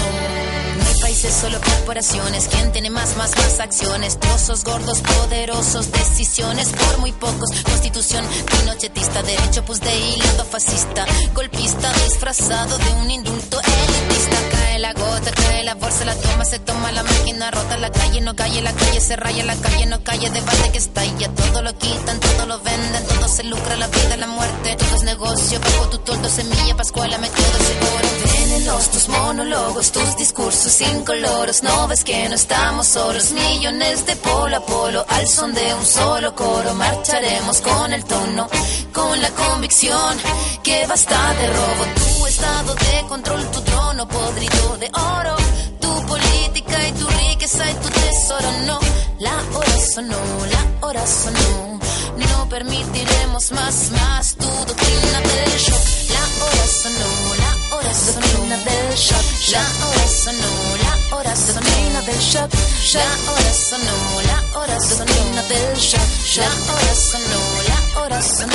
No hay países, solo corporaciones. ¿Quién tiene más, más, más acciones? Trozos gordos, poderosos, decisiones por muy pocos. Constitución pinochetista, derecho pues de hilo fascista. Golpista disfrazado de un indulto elitista. La gota, cae la bolsa, la toma, se toma la máquina rota. La calle no calle, la calle se raya, la calle no calle, debate que estalla. Todo lo quitan, todo lo venden, todo se lucra, la vida, la muerte. Todo es negocio, bajo tu toldo, semilla, pascuala, método seguro. Veneno Léenos tus monólogos, tus discursos incoloros. No ves que no estamos solos, millones de polo a polo. Al son de un solo coro, marcharemos con el tono, con la convicción que basta de robo. Tu estado de control, tu trono podrido de oro. Tu política y tu riqueza y tu tesoro, no. La hora sonó, la hora sonó. No permitiremos más, más tu doctrina del shock. La hora sonó, la hora sonó. Doctrina del shock. La hora sonó, la hora sonó. Doctrina del shock. La hora sonó, la hora sonó. Doctrina del shock. La hora sonó, la hora sonó.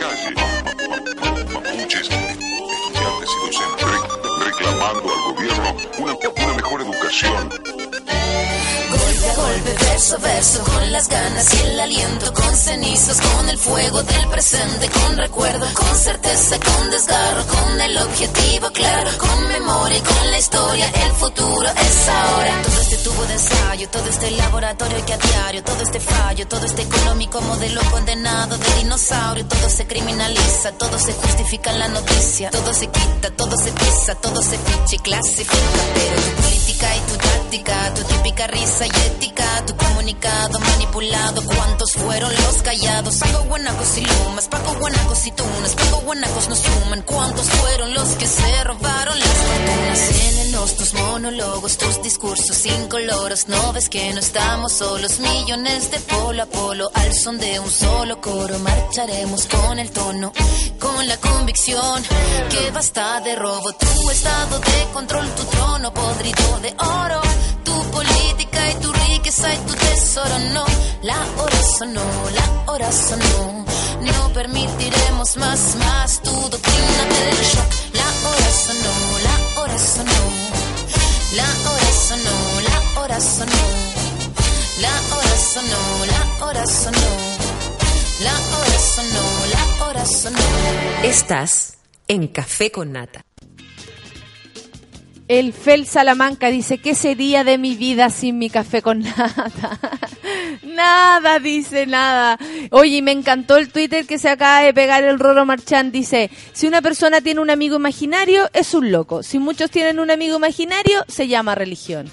Calle. Ma- ma- Mapuches, estudiantes y docentes re- reclamando al gobierno una mejor educación. Verso verso, con las ganas y el aliento, con cenizas, con el fuego del presente, con recuerdo, con certeza, con desgarro, con el objetivo claro, con memoria y con la historia, el futuro es ahora. Todo este tubo de ensayo, todo este laboratorio que a diario, todo este fallo, todo este económico modelo condenado de dinosaurio, todo se criminaliza, todo se justifica en la noticia, todo se quita, todo se pisa, todo se ficha y clasifica, pero tu política y tu táctica, tu típica risa y ética, tu comunicado manipulado, ¿cuántos fueron los callados? Pago guanacos y lumas, pago guanacos y tunas, pago guanacos no suman, ¿cuántos fueron los que se robaron las fortunas? Léenos tus monólogos, tus discursos incoloros, no ves que no estamos solos, millones de polo a polo, al son de un solo coro, marcharemos con el tono, con la convicción. Que basta de robo, tu estado de control, tu trono podrido de oro, tu política y tu riqueza y tu tesoro. No, la hora sonó, la hora sonó. No permitiremos más, más tu doctrina del yo. La hora sonó, la hora sonó. La hora sonó, la hora sonó. La hora sonó, la hora sonó. La hora sonó, la hora sonó. Estás en Café con Nata. El Fel Salamanca dice, ¿qué sería de mi vida sin mi café con nada? nada, dice nada. Oye, me encantó el Twitter que se acaba de pegar el Roro Marchand. Dice, si una persona tiene un amigo imaginario, es un loco. Si muchos tienen un amigo imaginario, se llama religión.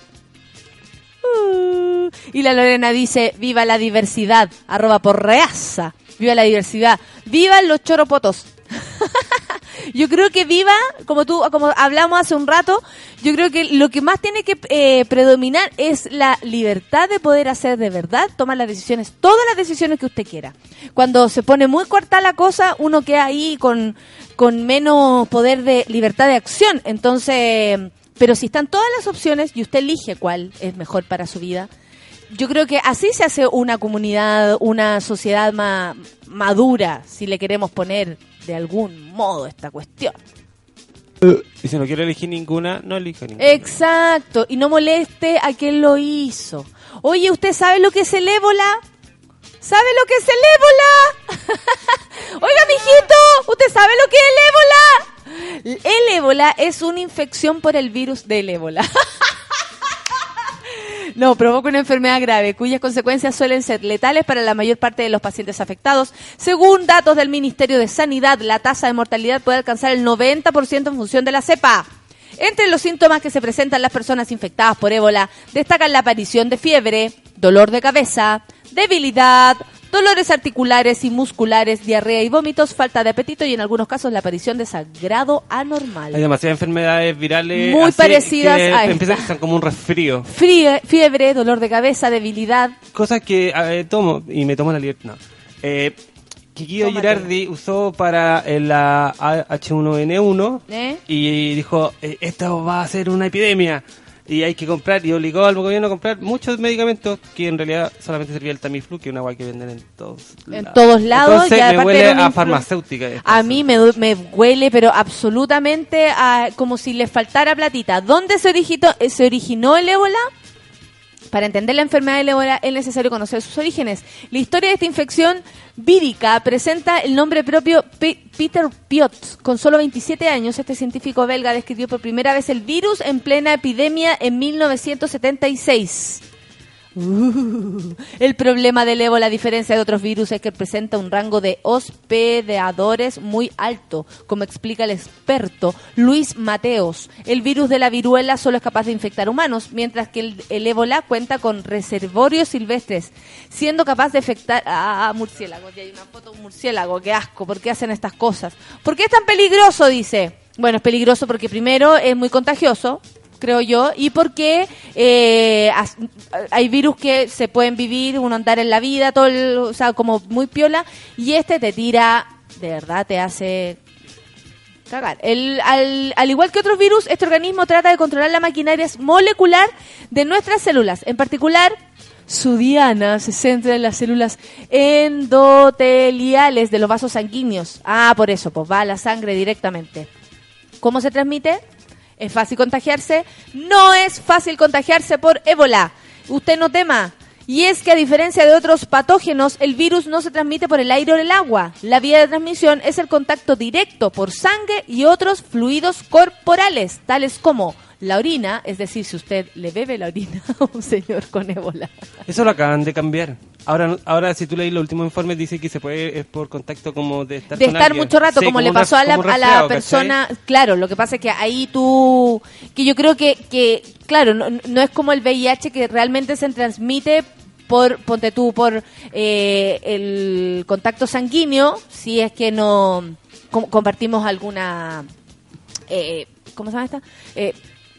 Uh, y la Lorena dice, viva la diversidad, arroba por reaza. Viva la diversidad. Vivan los choropotos. Yo creo que viva, como tú, como hablamos hace un rato, yo creo que lo que más tiene que eh, predominar es la libertad de poder hacer de verdad, tomar las decisiones, todas las decisiones que usted quiera. Cuando se pone muy corta la cosa, uno queda ahí con, con menos poder de libertad de acción. Entonces, pero si están todas las opciones y usted elige cuál es mejor para su vida, yo creo que así se hace una comunidad, una sociedad más madura, si le queremos poner de algún modo esta cuestión. Y si no quiere elegir ninguna, no elija ninguna. Exacto, y no moleste a quien lo hizo. Oye, ¿usted sabe lo que es el ébola? ¿Sabe lo que es el ébola? Oiga, mijito, ¿usted sabe lo que es el ébola? El ébola es una infección por el virus del ébola. No, provoca una enfermedad grave cuyas consecuencias suelen ser letales para la mayor parte de los pacientes afectados. Según datos del Ministerio de Sanidad, la tasa de mortalidad puede alcanzar el 90% en función de la cepa. Entre los síntomas que se presentan las personas infectadas por ébola destacan la aparición de fiebre, dolor de cabeza, debilidad, dolores articulares y musculares, diarrea y vómitos, falta de apetito y en algunos casos la aparición de sangrado anormal. Hay demasiadas enfermedades virales Muy parecidas que a esta. empiezan a estar como un resfrío. Frie- fiebre, dolor de cabeza, debilidad. Cosas que eh, tomo y me tomo la libertad. No. Eh, Kikio. Girardi usó para eh, la H1N1 ¿Eh? y dijo, eh, esto va a ser una epidemia y hay que comprar y obligó al gobierno a comprar muchos medicamentos que en realidad solamente servía el Tamiflu, que es una agua que venden en todos En todos lados, Entonces y me huele a farmacéutica. A mí me, huele, pero absolutamente a- como si le faltara platita. ¿Dónde se originó, eh, se originó el ébola? Para entender la enfermedad del ébola es necesario conocer sus orígenes. La historia de esta infección vírica presenta el nombre propio Pe- Peter Piot. Con solo 27 años, este científico belga describió por primera vez el virus en plena epidemia en 1976. Uh, el problema del ébola, a diferencia de otros virus, es que presenta un rango de hospedadores muy alto, como explica el experto Luis Mateos. El virus de la viruela solo es capaz de infectar humanos, mientras que el, ébola cuenta con reservorios silvestres, siendo capaz de infectar a murciélagos. Y hay una foto de un murciélago, qué asco, ¿por qué hacen estas cosas? ¿Por qué es tan peligroso? Dice. Bueno, es peligroso porque primero es muy contagioso, creo yo, y porque eh, hay virus que se pueden vivir, uno andar en la vida, todo, el- o sea, como muy piola, y este te tira, de verdad, te hace cagar. El, al, al igual que otros virus, este organismo trata de controlar la maquinaria molecular de nuestras células, en particular su diana se centra en las células endoteliales de los vasos sanguíneos. Ah, por eso, pues va a la sangre directamente. ¿Cómo se transmite? ¿Es fácil contagiarse? No es fácil contagiarse por ébola. Usted no tema. Y es que a diferencia de otros patógenos, el virus no se transmite por el aire o el agua. La vía de transmisión es el contacto directo por sangre y otros fluidos corporales, tales como la orina, es decir, si usted le bebe la orina a un señor con ébola. Eso lo acaban de cambiar. Ahora, ahora si tú lees los últimos informes, dice que se puede, es por contacto como de estar de con estar alguien. mucho rato, Sí, como, le pasó a la, a la persona. Claro, lo que pasa es que ahí tú. Que yo creo que, que claro, no, no es como el VIH que realmente se transmite por, ponte tú, por eh, el contacto sanguíneo, si es que no com- compartimos alguna. Eh, ¿Cómo se llama esta? Eh,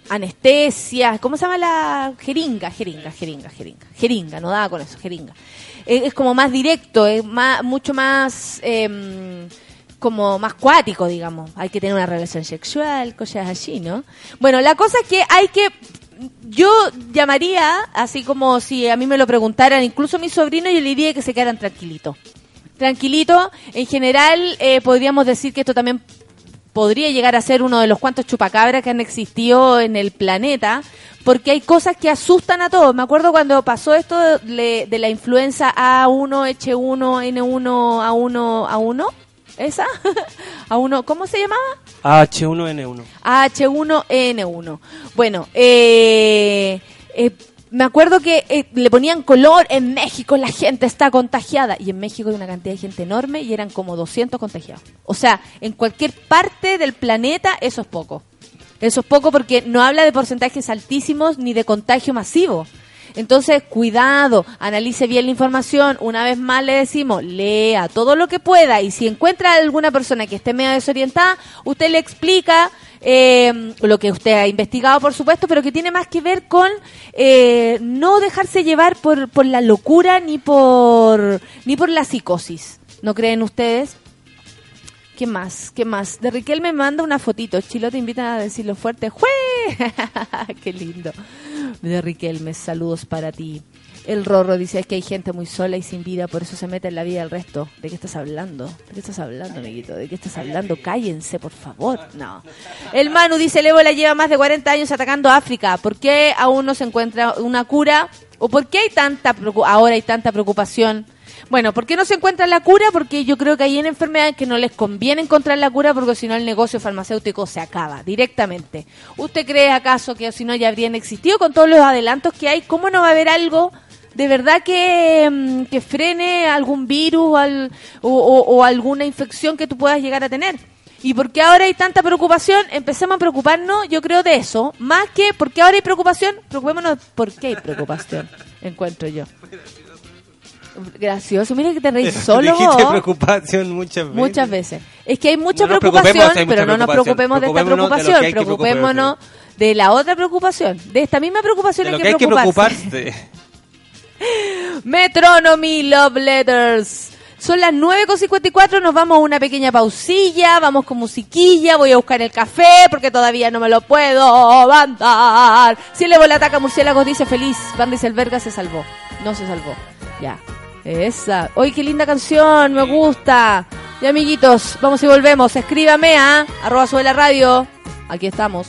anestesia, ¿cómo se llama la jeringa? Jeringa, jeringa, jeringa. Jeringa, no daba con eso, jeringa. Eh, es como más directo, es más, mucho más em, como más cuático, digamos. Hay que tener una relación sexual, cosas así, ¿no? Bueno, la cosa es que hay que yo llamaría, así como si a mí me lo preguntaran, incluso mi sobrino, yo le diría que se quedaran tranquilitos. Tranquilito, en general eh, podríamos decir que esto también podría llegar a ser uno de los cuantos chupacabras que han existido en el planeta, porque hay cosas que asustan a todos. Me acuerdo cuando pasó esto de, de la influenza A1, H1, N1, A1, A1, ¿esa? A1, ¿cómo se llamaba? H1N1. H1N1. Bueno, eh, eh, me acuerdo que eh, le ponían color en México, la gente está contagiada. Y en México hay una cantidad de gente enorme y eran como 200 contagiados. O sea, en cualquier parte del planeta eso es poco. Eso es poco porque no habla de porcentajes altísimos ni de contagio masivo. Entonces, cuidado, analice bien la información. Una vez más le decimos, lea todo lo que pueda y si encuentra alguna persona que esté medio desorientada, usted le explica eh, lo que usted ha investigado, por supuesto, pero que tiene más que ver con eh, no dejarse llevar por, por la locura ni por, ni por la psicosis. ¿No creen ustedes? ¿Qué más? ¿Qué más? De Riquel me manda una fotito. Chilo te invita a decirlo fuerte. ¡Jue! ¡Qué lindo! De Riquelme, saludos para ti. El Rorro dice es que hay gente muy sola y sin vida, por eso se mete en la vida del resto. ¿De qué estás hablando? ¿De qué estás hablando, amiguito? ¿De qué estás hablando? Cállense, por favor. No. El Manu dice, el ébola lleva más de 40 años atacando África. ¿Por qué aún no se encuentra una cura? ¿O por qué hay tanta ahora hay tanta preocupación? Bueno, ¿por qué no se encuentra la cura? Porque yo creo que hay en enfermedades que no les conviene encontrar la cura porque si no el negocio farmacéutico se acaba directamente. ¿Usted cree acaso que si no ya habrían existido con todos los adelantos que hay? ¿Cómo no va a haber algo de verdad que, mm, que frene algún virus o, al- o- o- o alguna infección que tú puedas llegar a tener? ¿Y por qué ahora hay tanta preocupación? Empecemos a preocuparnos, yo creo, de eso. Más que por qué ahora hay preocupación, preocupémonos por qué hay preocupación, encuentro yo. Gracioso, mira que te reís solo Dijiste vos. preocupación muchas veces. Muchas veces. Es que hay mucha No preocupación, preocupemos, hay mucha pero no nos preocupemos de esta de que preocupación, que preocupémonos de la otra preocupación. De esta misma preocupación De lo hay que hay que preocuparse. Metronomy Love Letters. Son las 9.54, nos vamos a una pequeña pausilla, vamos con musiquilla, voy a buscar el café porque todavía no me lo puedo mandar. Si el ébola ataca a murciélagos, dice feliz, Van Rieselberga se salvó. No se salvó. Ya. Esa. Hoy qué linda canción, me gusta. Y amiguitos, vamos y volvemos. Escríbame a arroba sube la radio. Aquí estamos.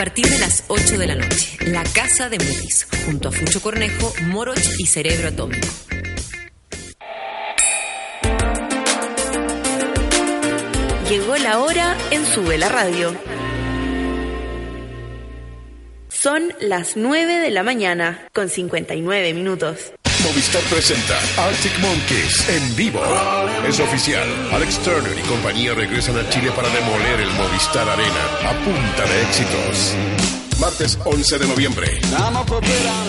Partir de las 8 de la noche, La Casa de Mutis, junto a Fucho Cornejo, Moroch y Cerebro Atómico. Llegó la hora en Sube la Radio. Son las 9 de la mañana, con 59 minutos. Movistar presenta Arctic Monkeys en vivo. Es oficial. Alex Turner y compañía regresan a Chile para demoler el Movistar Arena a punta de éxitos. Martes 11 de noviembre.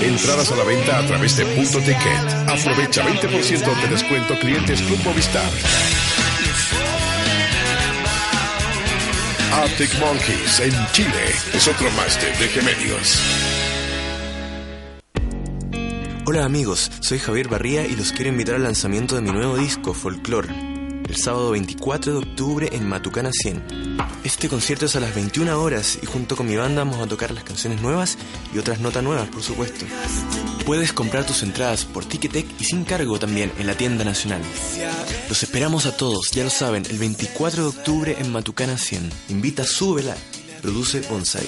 Entradas a la venta a través de Punto Ticket. Aprovecha 20% de descuento clientes Club Movistar. Arctic Monkeys en Chile es otro más de DG Medios. Hola amigos, soy Javier Barría y los quiero invitar al lanzamiento de mi nuevo disco, Folklore, el sábado 24 de octubre en Matucana 100. Este concierto es a las 21 horas y junto con mi banda vamos a tocar las canciones nuevas y otras notas nuevas, por supuesto. Puedes comprar tus entradas por Ticketek y sin cargo también en la tienda nacional. Los esperamos a todos, ya lo saben, el 24 de octubre en Matucana 100. Invita, súbela, produce Bonsai.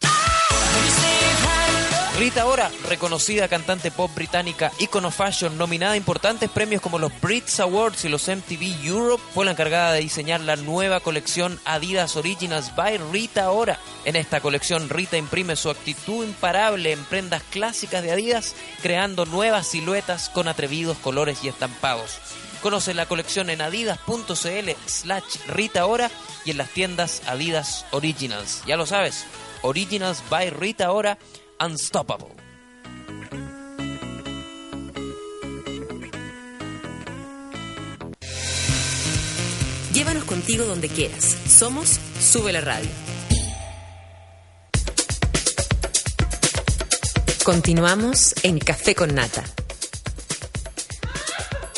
Rita Ora, reconocida cantante pop británica, icono fashion, nominada a importantes premios como los Brits Awards y los MTV Europe, fue la encargada de diseñar la nueva colección Adidas Originals by Rita Ora. En esta colección, Rita imprime su actitud imparable en prendas clásicas de Adidas, creando nuevas siluetas con atrevidos colores y estampados. Conoce la colección en adidas.cl slash Rita Ora y en las tiendas Adidas Originals. Ya lo sabes, Originals by Rita Ora Unstoppable. Llévanos contigo donde quieras. Somos Sube la Radio. Continuamos en Café con Nata.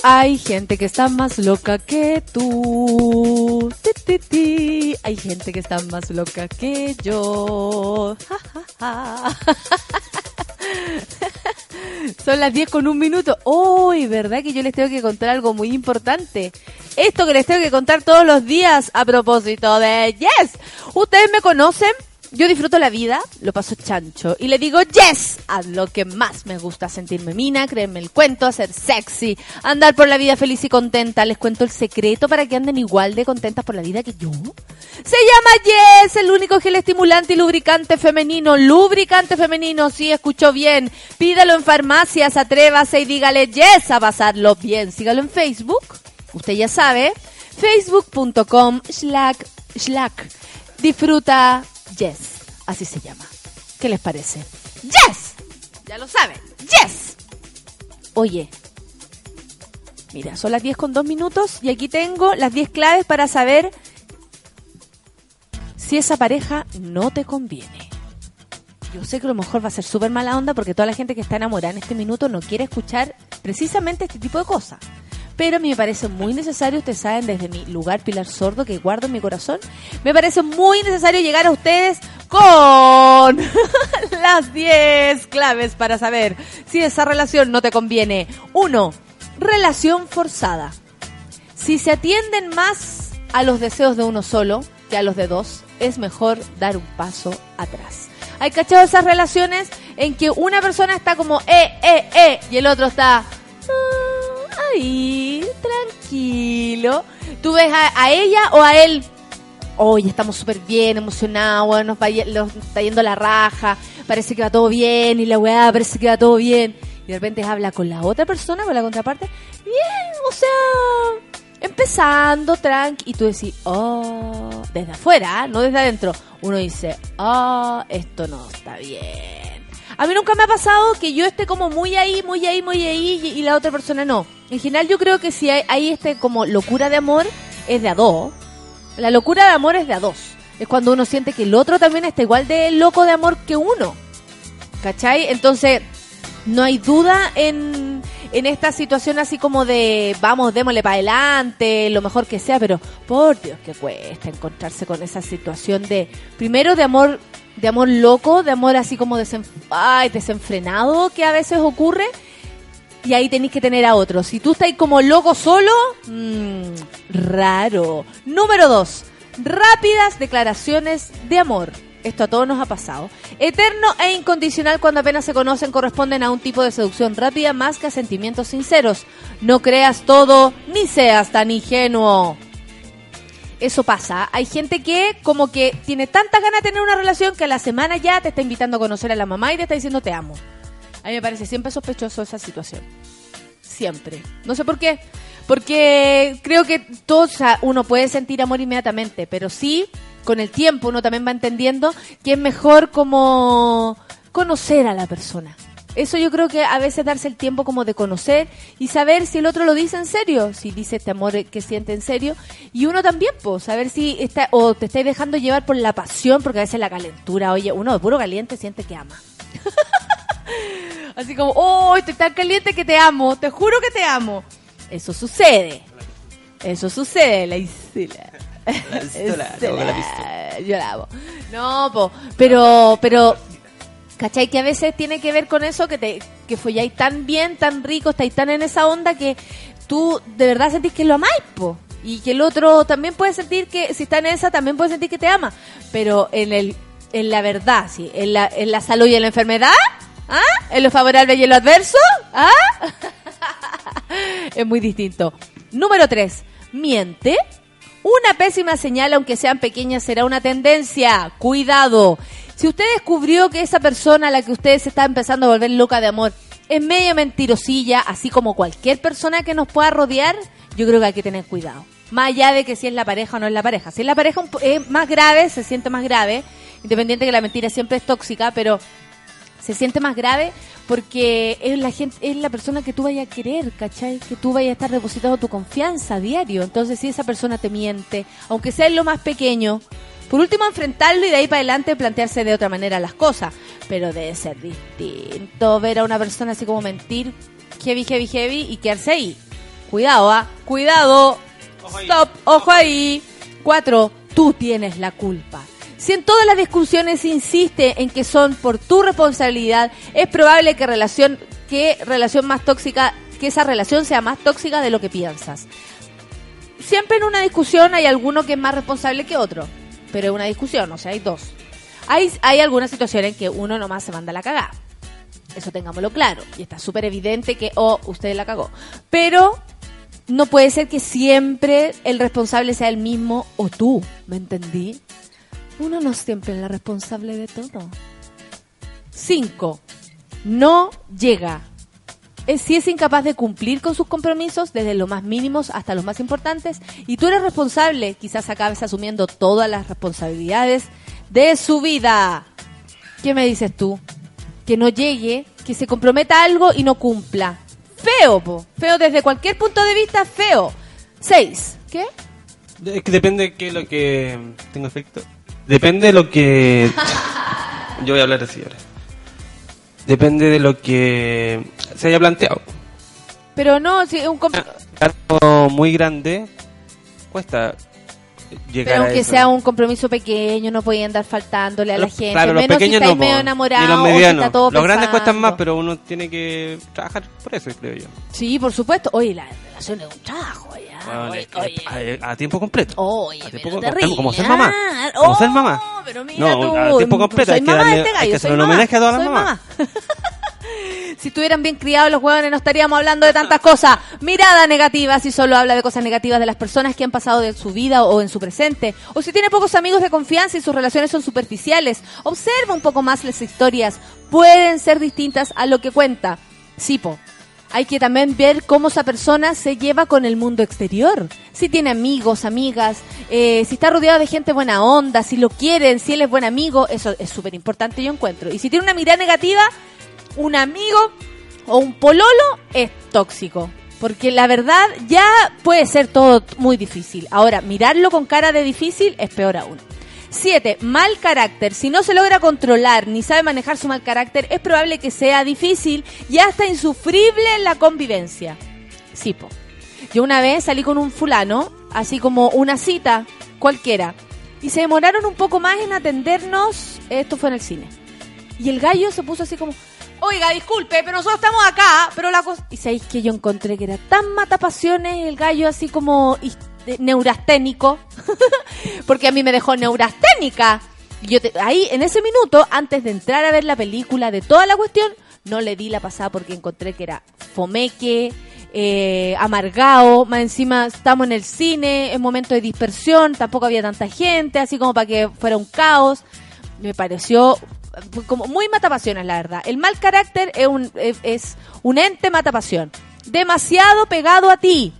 Hay gente que está más loca que tú. Ti, ti, ti. Hay gente que está más loca que yo. Son las 10 con un minuto. Uy, ¿verdad que yo les tengo que contar algo muy importante? Esto que les tengo que contar todos los días a propósito de Yes. Ustedes me conocen. Yo disfruto la vida, lo paso chancho y le digo yes a lo que más me gusta, sentirme mina, creerme el cuento, hacer sexy, andar por la vida feliz y contenta. Les cuento el secreto para que anden igual de contentas por la vida que yo. Se llama Yes, el único gel estimulante y lubricante femenino. Lubricante femenino, sí, escuchó bien. Pídalo en farmacias, atrévase y dígale Yes a pasarlo bien. Sígalo en Facebook, usted ya sabe, facebook.com slack. Disfruta Yes, así se llama. ¿Qué les parece? Yes, ya lo saben, Yes. Oye, mira, son las 10 con 2 minutos y aquí tengo las 10 claves para saber si esa pareja no te conviene. Yo sé que a lo mejor va a ser súper mala onda porque toda la gente que está enamorada en este minuto no quiere escuchar precisamente este tipo de cosas. Pero a mí me parece muy necesario, ustedes saben, desde mi lugar pilar sordo que guardo en mi corazón, me parece muy necesario llegar a ustedes con las 10 claves para saber si esa relación no te conviene. Uno, relación forzada. Si se atienden más a los deseos de uno solo que a los de dos, es mejor dar un paso atrás. ¿Hay cachado esas relaciones en que una persona está como eh, eh, eh y el otro está ahí, tranquilo? ¿Tú ves a, ella o a él? Hoy estamos súper bien, emocionados, nos, va, nos está yendo la raja, parece que va todo bien y la weá parece que va todo bien. Y de repente habla con la otra persona, con la contraparte, bien, o sea, empezando, tranqui, y tú decís, oh, desde afuera, ¿ah? no desde adentro, uno dice, oh, esto no está bien. A mí nunca me ha pasado que yo esté como muy ahí, muy ahí, muy ahí, y la otra persona no. En general yo creo que si hay, este como locura de amor, es de a dos. La locura de amor es de a dos. Es cuando uno siente que el otro también está igual de loco de amor que uno. ¿Cachai? Entonces, no hay duda en, en esta situación así como de vamos, démosle para adelante, lo mejor que sea, pero por Dios que cuesta encontrarse con esa situación de, primero de amor, de amor loco, de amor así como desen- ay, desenfrenado que a veces ocurre, y ahí tenéis que tener a otro. Si tú estás ahí como loco solo, mmm, raro. Número dos, rápidas declaraciones de amor. Esto a todos nos ha pasado. Eterno e incondicional cuando apenas se conocen corresponden a un tipo de seducción rápida más que a sentimientos sinceros. No creas todo ni seas tan ingenuo. Eso pasa. Hay gente que como que tiene tantas ganas de tener una relación que a la semana ya te está invitando a conocer a la mamá y te está diciendo te amo. A mí me parece siempre sospechoso esa situación. Siempre. No sé por qué. Porque creo que todo, uno puede sentir amor inmediatamente, pero sí, con el tiempo uno también va entendiendo que es mejor como conocer a la persona. Eso yo creo que a veces darse el tiempo como de conocer y saber si el otro lo dice en serio, si dice este amor que siente en serio, y uno también, pues, saber si está, o te estáis dejando llevar por la pasión, porque a veces la calentura, oye, uno de puro caliente siente que ama. Así como, oh, estoy tan caliente que te amo, te juro que te amo. Eso sucede. Eso sucede, la Isela. pistola, no, con la Yo la amo. No, po, pero, pero, ¿cachai? Que a veces tiene que ver con eso que te, que folláis tan bien, tan rico, estáis tan en esa onda que tú de verdad sentís que lo amáis, po. Y que el otro también puede sentir que, si está en esa, también puede sentir que te ama. Pero en el, en la verdad, sí, en la, en la salud y en la enfermedad, ¿ah? En lo favorable y en lo adverso, ¿ah? es muy distinto. Número 3. Miente. Una pésima señal, aunque sean pequeñas, será una tendencia. Cuidado. Si usted descubrió que esa persona a la que usted se está empezando a volver loca de amor es medio mentirosilla, así como cualquier persona que nos pueda rodear, yo creo que hay que tener cuidado. Más allá de que si es la pareja o no es la pareja. Si es la pareja es más grave, se siente más grave, independiente que la mentira siempre es tóxica, pero Se siente más grave porque es la gente, es la persona que tú vayas a querer, ¿cachai? Que tú vayas a estar depositando tu confianza a diario. Entonces, si esa persona te miente, aunque sea en lo más pequeño, por último, enfrentarlo y de ahí para adelante plantearse de otra manera las cosas. Pero debe ser distinto ver a una persona así como mentir, heavy, heavy, heavy, y quedarse ahí. Cuidado, ¿ah? Cuidado. Stop, ojo ahí. Cuatro, tú tienes la culpa. Si en todas las discusiones insiste en que son por tu responsabilidad, es probable que relación, que relación más tóxica, que esa relación sea más tóxica de lo que piensas. Siempre en una discusión hay alguno que es más responsable que otro, pero es una discusión, o sea, hay dos. Hay, hay algunas situaciones en que uno nomás se manda la cagada. Eso tengámoslo claro. Y está súper evidente que, oh, usted la cagó. Pero no puede ser que siempre el responsable sea el mismo o tú, ¿me entendí? Uno no siempre es la responsable de todo. Cinco, no llega. Si es incapaz de cumplir con sus compromisos, desde los más mínimos hasta los más importantes, y tú eres responsable, quizás acabes asumiendo todas las responsabilidades de su vida. ¿Qué me dices tú? Que no llegue, que se comprometa algo y no cumpla. Feo. Feo desde cualquier punto de vista, feo. Seis. ¿Qué? Es que depende de qué es lo que... Tengo efecto. Depende de lo que... Yo voy a hablar así ahora. Depende de lo que se haya planteado. Pero no, si un comp- Algo muy grande cuesta llegar pero a aunque eso. sea un compromiso pequeño, no podía andar faltándole a la Los- gente. claro, los menos si pequeños estáis no, medio enamorado los si medianos. todo los grandes cuestan más, pero uno tiene que trabajar por eso, creo yo. Sí, por supuesto. Oye, la relación es un trabajo ya. Bueno, Oye, a- oye. a, a tiempo completo. Oye, a tiempo completo, terrible, como ser mamá. Como ser mamá. pero mira no, tú, a tiempo completo. soy Hay que, mamá de darle, este hay gallo, que hacer un mamá, homenaje a todas las mamás. Si estuvieran bien criados los huevones no estaríamos hablando de tantas cosas. Mirada negativa si solo habla de cosas negativas de las personas que han pasado de su vida o en su presente. O si tiene pocos amigos de confianza y sus relaciones son superficiales. Observa un poco más las historias. Pueden ser distintas a lo que cuenta. Sipo. Hay que también ver cómo esa persona se lleva con el mundo exterior. Si tiene amigos, amigas, eh, si está rodeado de gente buena onda, si lo quieren, si él es buen amigo, eso es súper importante yo encuentro. Y si tiene una mirada negativa, un amigo o un pololo es tóxico. Porque la verdad ya puede ser todo muy difícil. Ahora, mirarlo con cara de difícil es peor aún. 7. Mal carácter. Si no se logra controlar ni sabe manejar su mal carácter, es probable que sea difícil y hasta insufrible en la convivencia. Sipo. Yo una vez salí con un fulano, así como una cita cualquiera, y se demoraron un poco más en atendernos. Esto fue en el cine. Y el gallo se puso así como, oiga, disculpe, pero nosotros estamos acá, pero la cosa... Y sabéis que yo encontré que era tan matapasiones el gallo así como neurasténico, porque a mí me dejó neurasténica. Yo te- ahí, en ese minuto, antes de entrar a ver la película de toda la cuestión, no le di la pasada porque encontré que era fomeque, eh, amargado, más encima estamos en el cine, en momento de dispersión, tampoco había tanta gente, así como para que fuera un caos. Me pareció como muy matapasiones, la verdad. El mal carácter es un, es, un ente matapasión. Demasiado pegado a ti.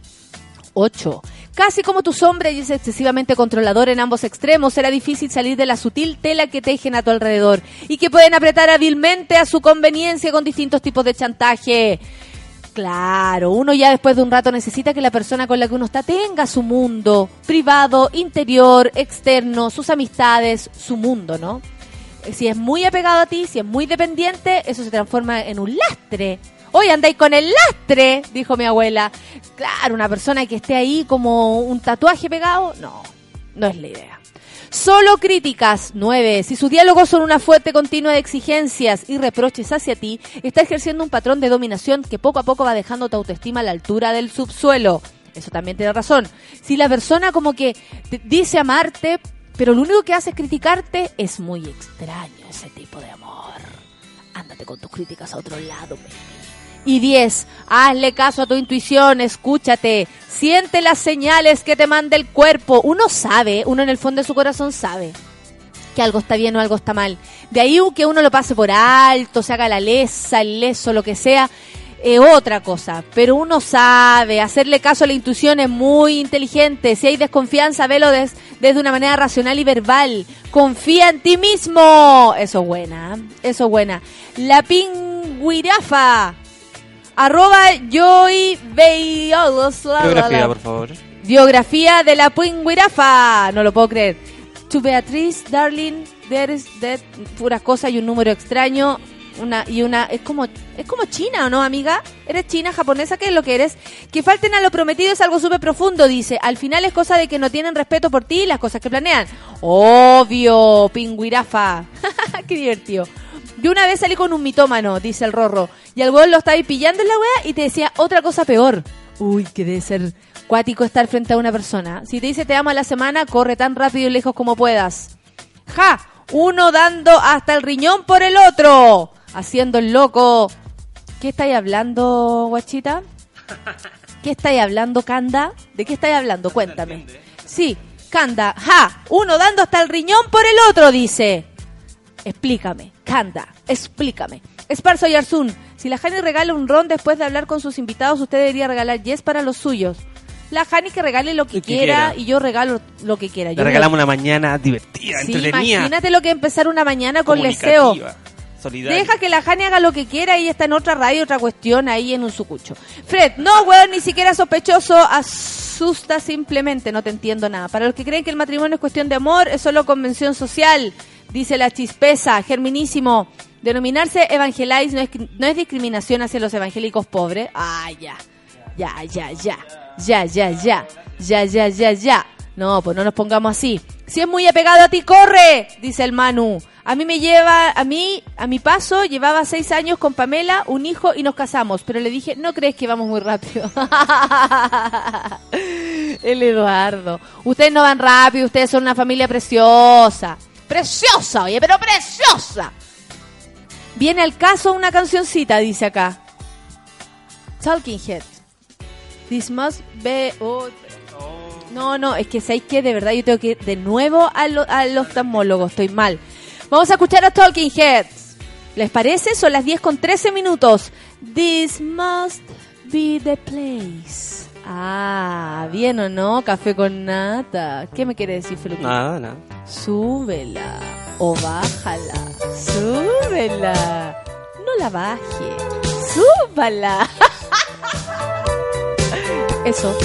8. Casi como tu sombra y es excesivamente controlador en ambos extremos, será difícil salir de la sutil tela que tejen a tu alrededor y que pueden apretar hábilmente a su conveniencia con distintos tipos de chantaje. Claro, uno ya después de un rato necesita que la persona con la que uno está tenga su mundo privado, interior, externo, sus amistades, su mundo, ¿no? Si es muy apegado a ti, si es muy dependiente, eso se transforma en un lastre. Hoy andáis con el lastre, dijo mi abuela. Claro, una persona que esté ahí como un tatuaje pegado, no, no es la idea. Solo críticas. 9. Si sus diálogos son una fuente continua de exigencias y reproches hacia ti, está ejerciendo un patrón de dominación que poco a poco va dejando tu autoestima a la altura del subsuelo. Eso también tiene razón. Si la persona como que dice amarte, pero lo único que hace es criticarte, es muy extraño ese tipo de amor. Ándate con tus críticas a otro lado, baby. Y 10. Hazle caso a tu intuición, escúchate, siente las señales que te manda el cuerpo. Uno sabe, uno en el fondo de su corazón sabe que algo está bien o algo está mal. De ahí que uno lo pase por alto, se haga la lesa, el leso, lo que sea. Es otra cosa, pero uno sabe, hacerle caso a la intuición es muy inteligente. Si hay desconfianza, velo des- desde una manera racional y verbal. Confía en ti mismo. Eso es buena, ¿eh? eso es buena. La pingüirafa. Arroba Joy Biografía, por favor. Biografía de la pingüirafa. No lo puedo creer. To Beatriz, darling, there is that puras cosas y un número extraño. Una y una es como es como China o no, amiga? ¿Eres china, japonesa? ¿Qué es lo que eres? Que falten a lo prometido es algo súper profundo, dice. Al final es cosa de que no tienen respeto por ti y las cosas que planean. Obvio, pingüirafa. Qué divertido. Yo una vez salí con un mitómano, dice el Rorro, y al weón lo estaba ahí pillando en la wea y te decía otra cosa peor. Uy, que debe ser cuático estar frente a una persona. Si te dice te amo a la semana, corre tan rápido y lejos como puedas. ¡Ja! Uno dando hasta el riñón por el otro. Haciendo el loco. ¿Qué estáis hablando, guachita? ¿Qué estáis hablando, Kanda? ¿De qué estáis hablando? Cuéntame. Sí, Kanda. ¡Ja! Uno dando hasta el riñón por el otro, dice. Explícame, Kanda, explícame. Esparzo y Arzún, si la Jani regala un ron después de hablar con sus invitados, usted debería regalar yes para los suyos. La Jani que regale lo que, quiera, quiera. y yo regalo lo que quiera. Le Yo regalamos una mañana divertida, Sí, entretenida, imagínate lo que empezar una mañana con leseo. Deja que la Jani haga lo que quiera y está en otra radio, otra cuestión ahí en un sucucho. Fred, no, weón, ni siquiera sospechoso, asusta simplemente, no te entiendo nada. Para los que creen que el matrimonio es cuestión de amor, es solo convención social, dice la chispeza, germinísimo. Denominarse evangelize no es, no es discriminación hacia los evangélicos pobres. Ah, ya. Ya, ya, ya. Ya, ya, ya. Ya, ya, ya, ya. No, pues no nos pongamos así. Si es muy apegado a ti, corre, dice el Manu. A mí me lleva, a mí, a mi paso, llevaba seis años con Pamela, un hijo y nos casamos. Pero le dije, no crees que vamos muy rápido. el Eduardo. Ustedes no van rápido, ustedes son una familia preciosa. Preciosa, oye, pero preciosa. Viene al caso una cancioncita, dice acá. Talking Head. This must be... oh, no, no, es que sabéis que de verdad yo tengo que ir de nuevo al, al oftalmólogo, estoy mal. Vamos a escuchar a Talking Heads. ¿Les parece? Son las 10 con 13 minutos. This must be the place. Ah, bien o no, café con nata. ¿Qué me quiere decir, Felipe? Nada, nada. Súbela o bájala. Súbela. No la baje. Súbala. Eso.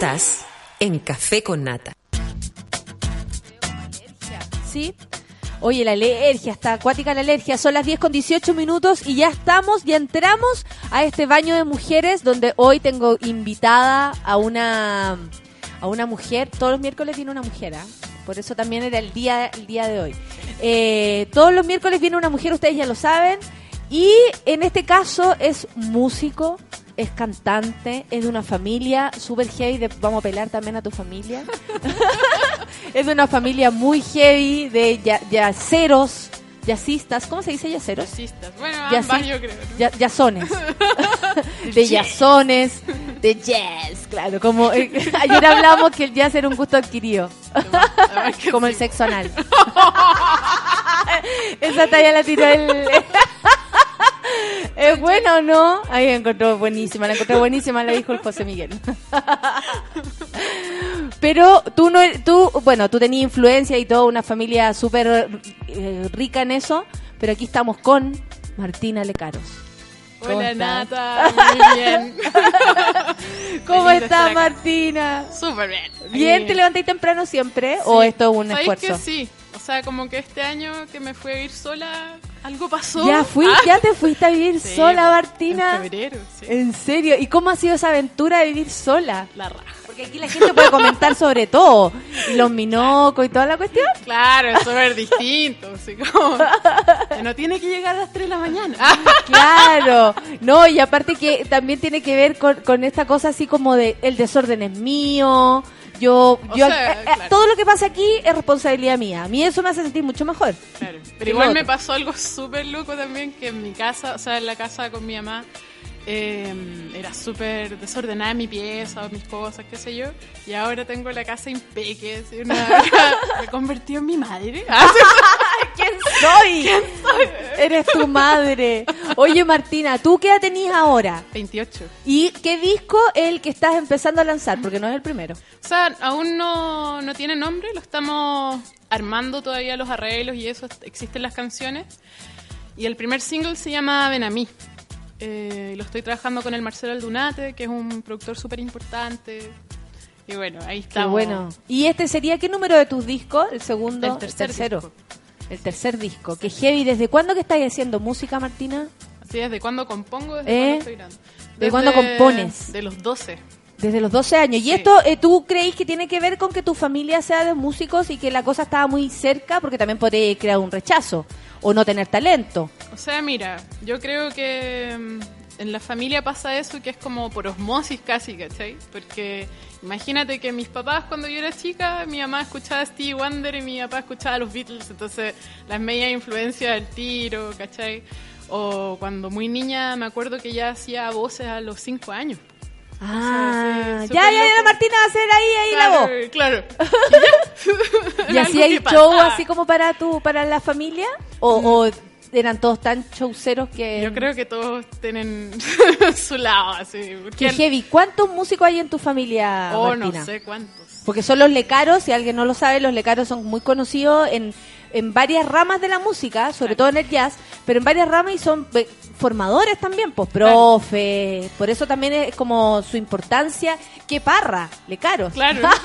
Estás en Café con Nata. ¿Sí? Oye, la alergia, está acuática la alergia. Son las 10 con 18 minutos y ya estamos, ya entramos a este baño de mujeres donde hoy tengo invitada a una a una mujer. Todos los miércoles viene una mujer, ¿ah? Por eso también era el día, el día de hoy. Eh, todos los miércoles viene una mujer, ustedes ya lo saben. Y en este caso es músico, es cantante, es de una familia súper heavy. de- vamos a pelar también a tu familia. es de una familia muy heavy de ya- yaceros, yacistas. ¿Cómo se dice yaceros? Yacistas. Bueno, ambas yo creo. ¿no? ya- yazones. de yazones, de jazz, claro. Como eh, ayer hablamos que el jazz era un gusto adquirido. como el sexo anal. Esa talla la tiró el. ¿Es buena o no? Ahí la encontró buenísima, la encontró buenísima, la dijo el José Miguel. Pero tú no, tú, bueno, tú tenías influencia y toda una familia súper eh, rica en eso, pero aquí estamos con Martina Lecaros. ¿Cómo Hola? Nata, muy bien. ¿Cómo Feliz estás. Martina? Súper bien. ¿Bien? ¿Te levantáis temprano siempre? ¿O esto es un ¿Sabéis esfuerzo? que sí? O sea, como que este año que me fui a ir sola, algo pasó. Ya fui, Ah. ya te fuiste a vivir Sí, sola, En Martina. febrero, sí. ¿En serio? ¿Y cómo ha sido esa aventura de vivir sola? La raja. Porque aquí la gente puede comentar sobre todo. Y los minocos y toda la cuestión. Claro, es súper distinto. Así como, que no tiene que llegar a las 3 de la mañana. Claro. No, y aparte que también tiene que ver con, con esta cosa así como de el desorden es mío. Yo, yo sea, eh, eh, claro. todo lo que pasa aquí es responsabilidad mía. A mí eso me hace sentir mucho mejor. Claro. Pero igual me pasó algo súper loco también, que en mi casa, o sea, en la casa con mi mamá, eh, era súper desordenada mi pieza, mis cosas, qué sé yo. Y ahora tengo la casa impeque, una- me convertí en mi madre. ¿Quién soy? Eres tu madre. Oye, Martina, ¿tú qué edad tenías ahora? 28. ¿Y qué disco es el que estás empezando a lanzar? Porque no es el primero. O sea, aún no, no tiene nombre, lo estamos armando todavía los arreglos y eso, existen las canciones. Y el primer single se llama Ven a mí. Eh, lo estoy trabajando con el Marcelo Aldunate, que es un productor súper importante. Y bueno, ahí estamos. bueno. ¿Y este sería qué número de tus discos? ¿El segundo? El tercer tercero. disco. El tercer disco. Qué heavy. ¿Desde cuándo que estás haciendo música, Martina? Así ¿Desde cuándo compongo? ¿Desde ¿Eh? cuándo estoy grabando? ¿De cuándo compones? De los 12. Desde los 12 años. ¿Y Sí. esto eh, tú creéis que tiene que ver con que tu familia sea de músicos y que la cosa estaba muy cerca? Porque también podría crear un rechazo o no tener talento. O sea, mira, yo creo que mm, en la familia pasa eso que es como por osmosis casi, ¿cachai? Porque imagínate que mis papás cuando yo era chica, mi mamá escuchaba Stevie Wonder y mi papá escuchaba los Beatles, entonces las media influencia del tiro, ¿cachai? O cuando muy niña me acuerdo que ya hacía voces a los 5 años. Ah, ya, ya, ya, Martina va a hacer ahí, ahí la voz. Claro, ¿Y así hay show así como para tu, para la familia? ¿O, o eran todos tan showceros que...? Yo creo que todos tienen su lado, así. Qué heavy. ¿Cuántos músicos hay en tu familia, Oh, Martina? no sé cuántos. Porque son los lecaros, si alguien no lo sabe, los lecaros son muy conocidos en, en varias ramas de la música, sobre todo en el jazz, pero en varias ramas y son eh, formadores también, pues profe, por eso también es como su importancia. ¡Qué parra! Lecaros. Claro.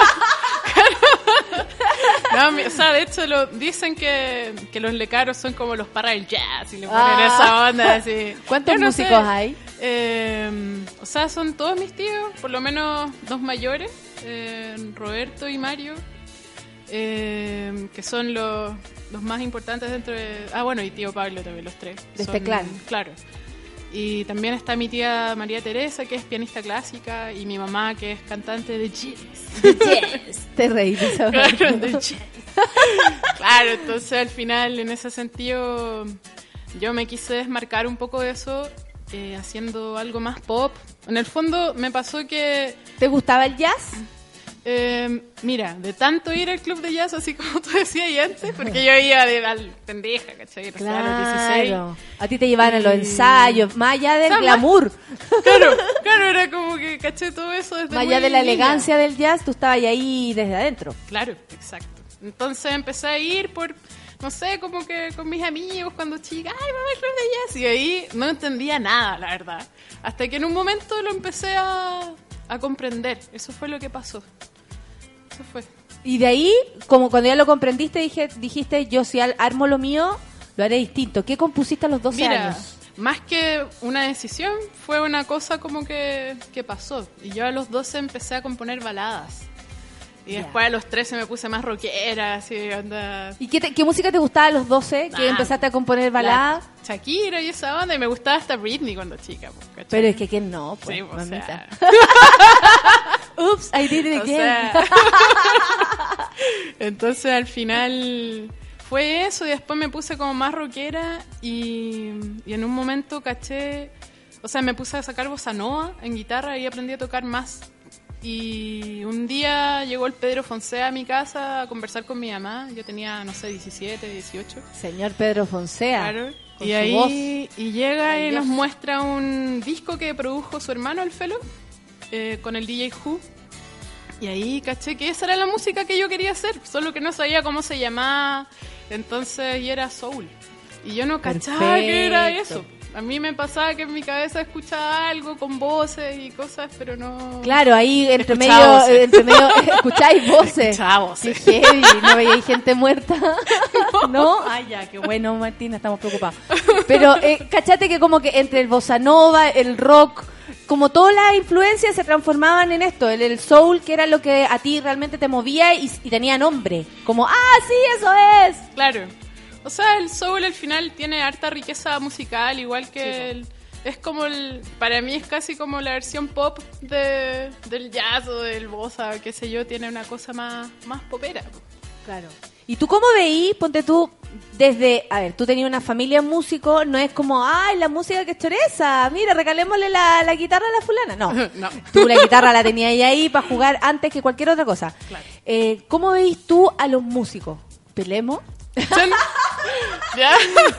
No, o sea, de hecho lo, dicen que, que los lecaros son como los para del jazz y le ponen Ah. esa onda así. ¿Cuántos no músicos sé. hay? Eh, o sea, son todos mis tíos, por lo menos dos mayores, eh, Roberto y Mario, eh, que son los, los más importantes dentro de... Ah, bueno, y tío Pablo también, los tres. De este Son- clan. Claro. Y también está mi tía María Teresa, que es pianista clásica, y mi mamá, que es cantante de jazz. Te reí de esa Claro, de jazz. Claro, entonces al final, en ese sentido, yo me quise desmarcar un poco de eso, eh, haciendo algo más pop. En el fondo, me pasó que... ¿Te gustaba el jazz? Eh, mira, de tanto ir al club de jazz, así como tú decías y antes, porque yo iba de al pendeja, ¿cachai? O sea, a los 16. Claro. A ti te llevaban a los ensayos, más allá del O sea, más- glamour, Claro, claro, era como que caché todo eso desde más allá de la niña. elegancia del jazz, tú estabas ahí desde adentro. Claro, exacto. Entonces empecé a ir por, no sé, como que con mis amigos cuando chica, ay, vamos al club de jazz. Y ahí no entendía nada, la verdad. Hasta que en un momento lo empecé a, a comprender. Eso fue lo que pasó. Eso fue. Y de ahí, como cuando ya lo comprendiste, dije, dijiste, yo si armo lo mío, lo haré distinto. ¿Qué compusiste a los 12 Mira, años? más que una decisión, fue una cosa como que, que pasó. Y yo a los 12 empecé a componer baladas. Y después a los 13 me puse más rockera, así, onda... ¿Y qué, te- qué música te gustaba a los 12? Que empezaste a componer baladas. la Shakira y esa onda, y me gustaba hasta Britney cuando chica. pues. Pero es que quién no, pues, Sí, o mamita. sea. Oops, I did it O again. sea, entonces al final fue eso y después me puse como más rockera y, y en un momento caché, o sea, me puse a sacar bossa nova en guitarra y aprendí a tocar más. Y un día llegó el Pedro Fonsea a mi casa a conversar con mi mamá. Yo tenía, no sé, 17, 18. Señor Pedro Fonsea. Claro. con Y su ahí voz. y llega y nos muestra un disco que produjo su hermano, el Felo, eh, con el DJ Who. Y ahí caché que esa era la música que yo quería hacer, solo que no sabía cómo se llamaba. Entonces, y era soul. Y yo no cachaba que era eso. A mí me pasaba que en mi cabeza escuchaba algo con voces y cosas, pero no. Claro, ahí entre medio, voces. eh, entre medio escucháis voces. Escuchaba voces. Qué heavy, no veíais gente muerta. ¿No? Ay, ya, qué bueno, Martina, estamos preocupados. Pero, eh, cachate que como que entre el bossa nova, el rock, como todas las influencias se transformaban en esto, el, el soul, que era lo que a ti realmente te movía y, y tenía nombre. Como, ah, sí, eso es. Claro. O sea, el soul al final tiene harta riqueza musical, igual que el, es como el, para mí es casi como la versión pop de, del jazz o del bossa, qué sé yo, tiene una cosa más, más popera. Claro. ¿Y tú cómo veí, ponte tú, desde, a ver, tú tenías una familia músico, no es como, ay, la música que es choreza, mira, regalémosle la, la guitarra a la fulana. No, No. tú la guitarra la tenías ahí, ahí para jugar antes que cualquier otra cosa. Eh, ¿Cómo veis tú a los músicos? ¿Pelemos? ¿Ya?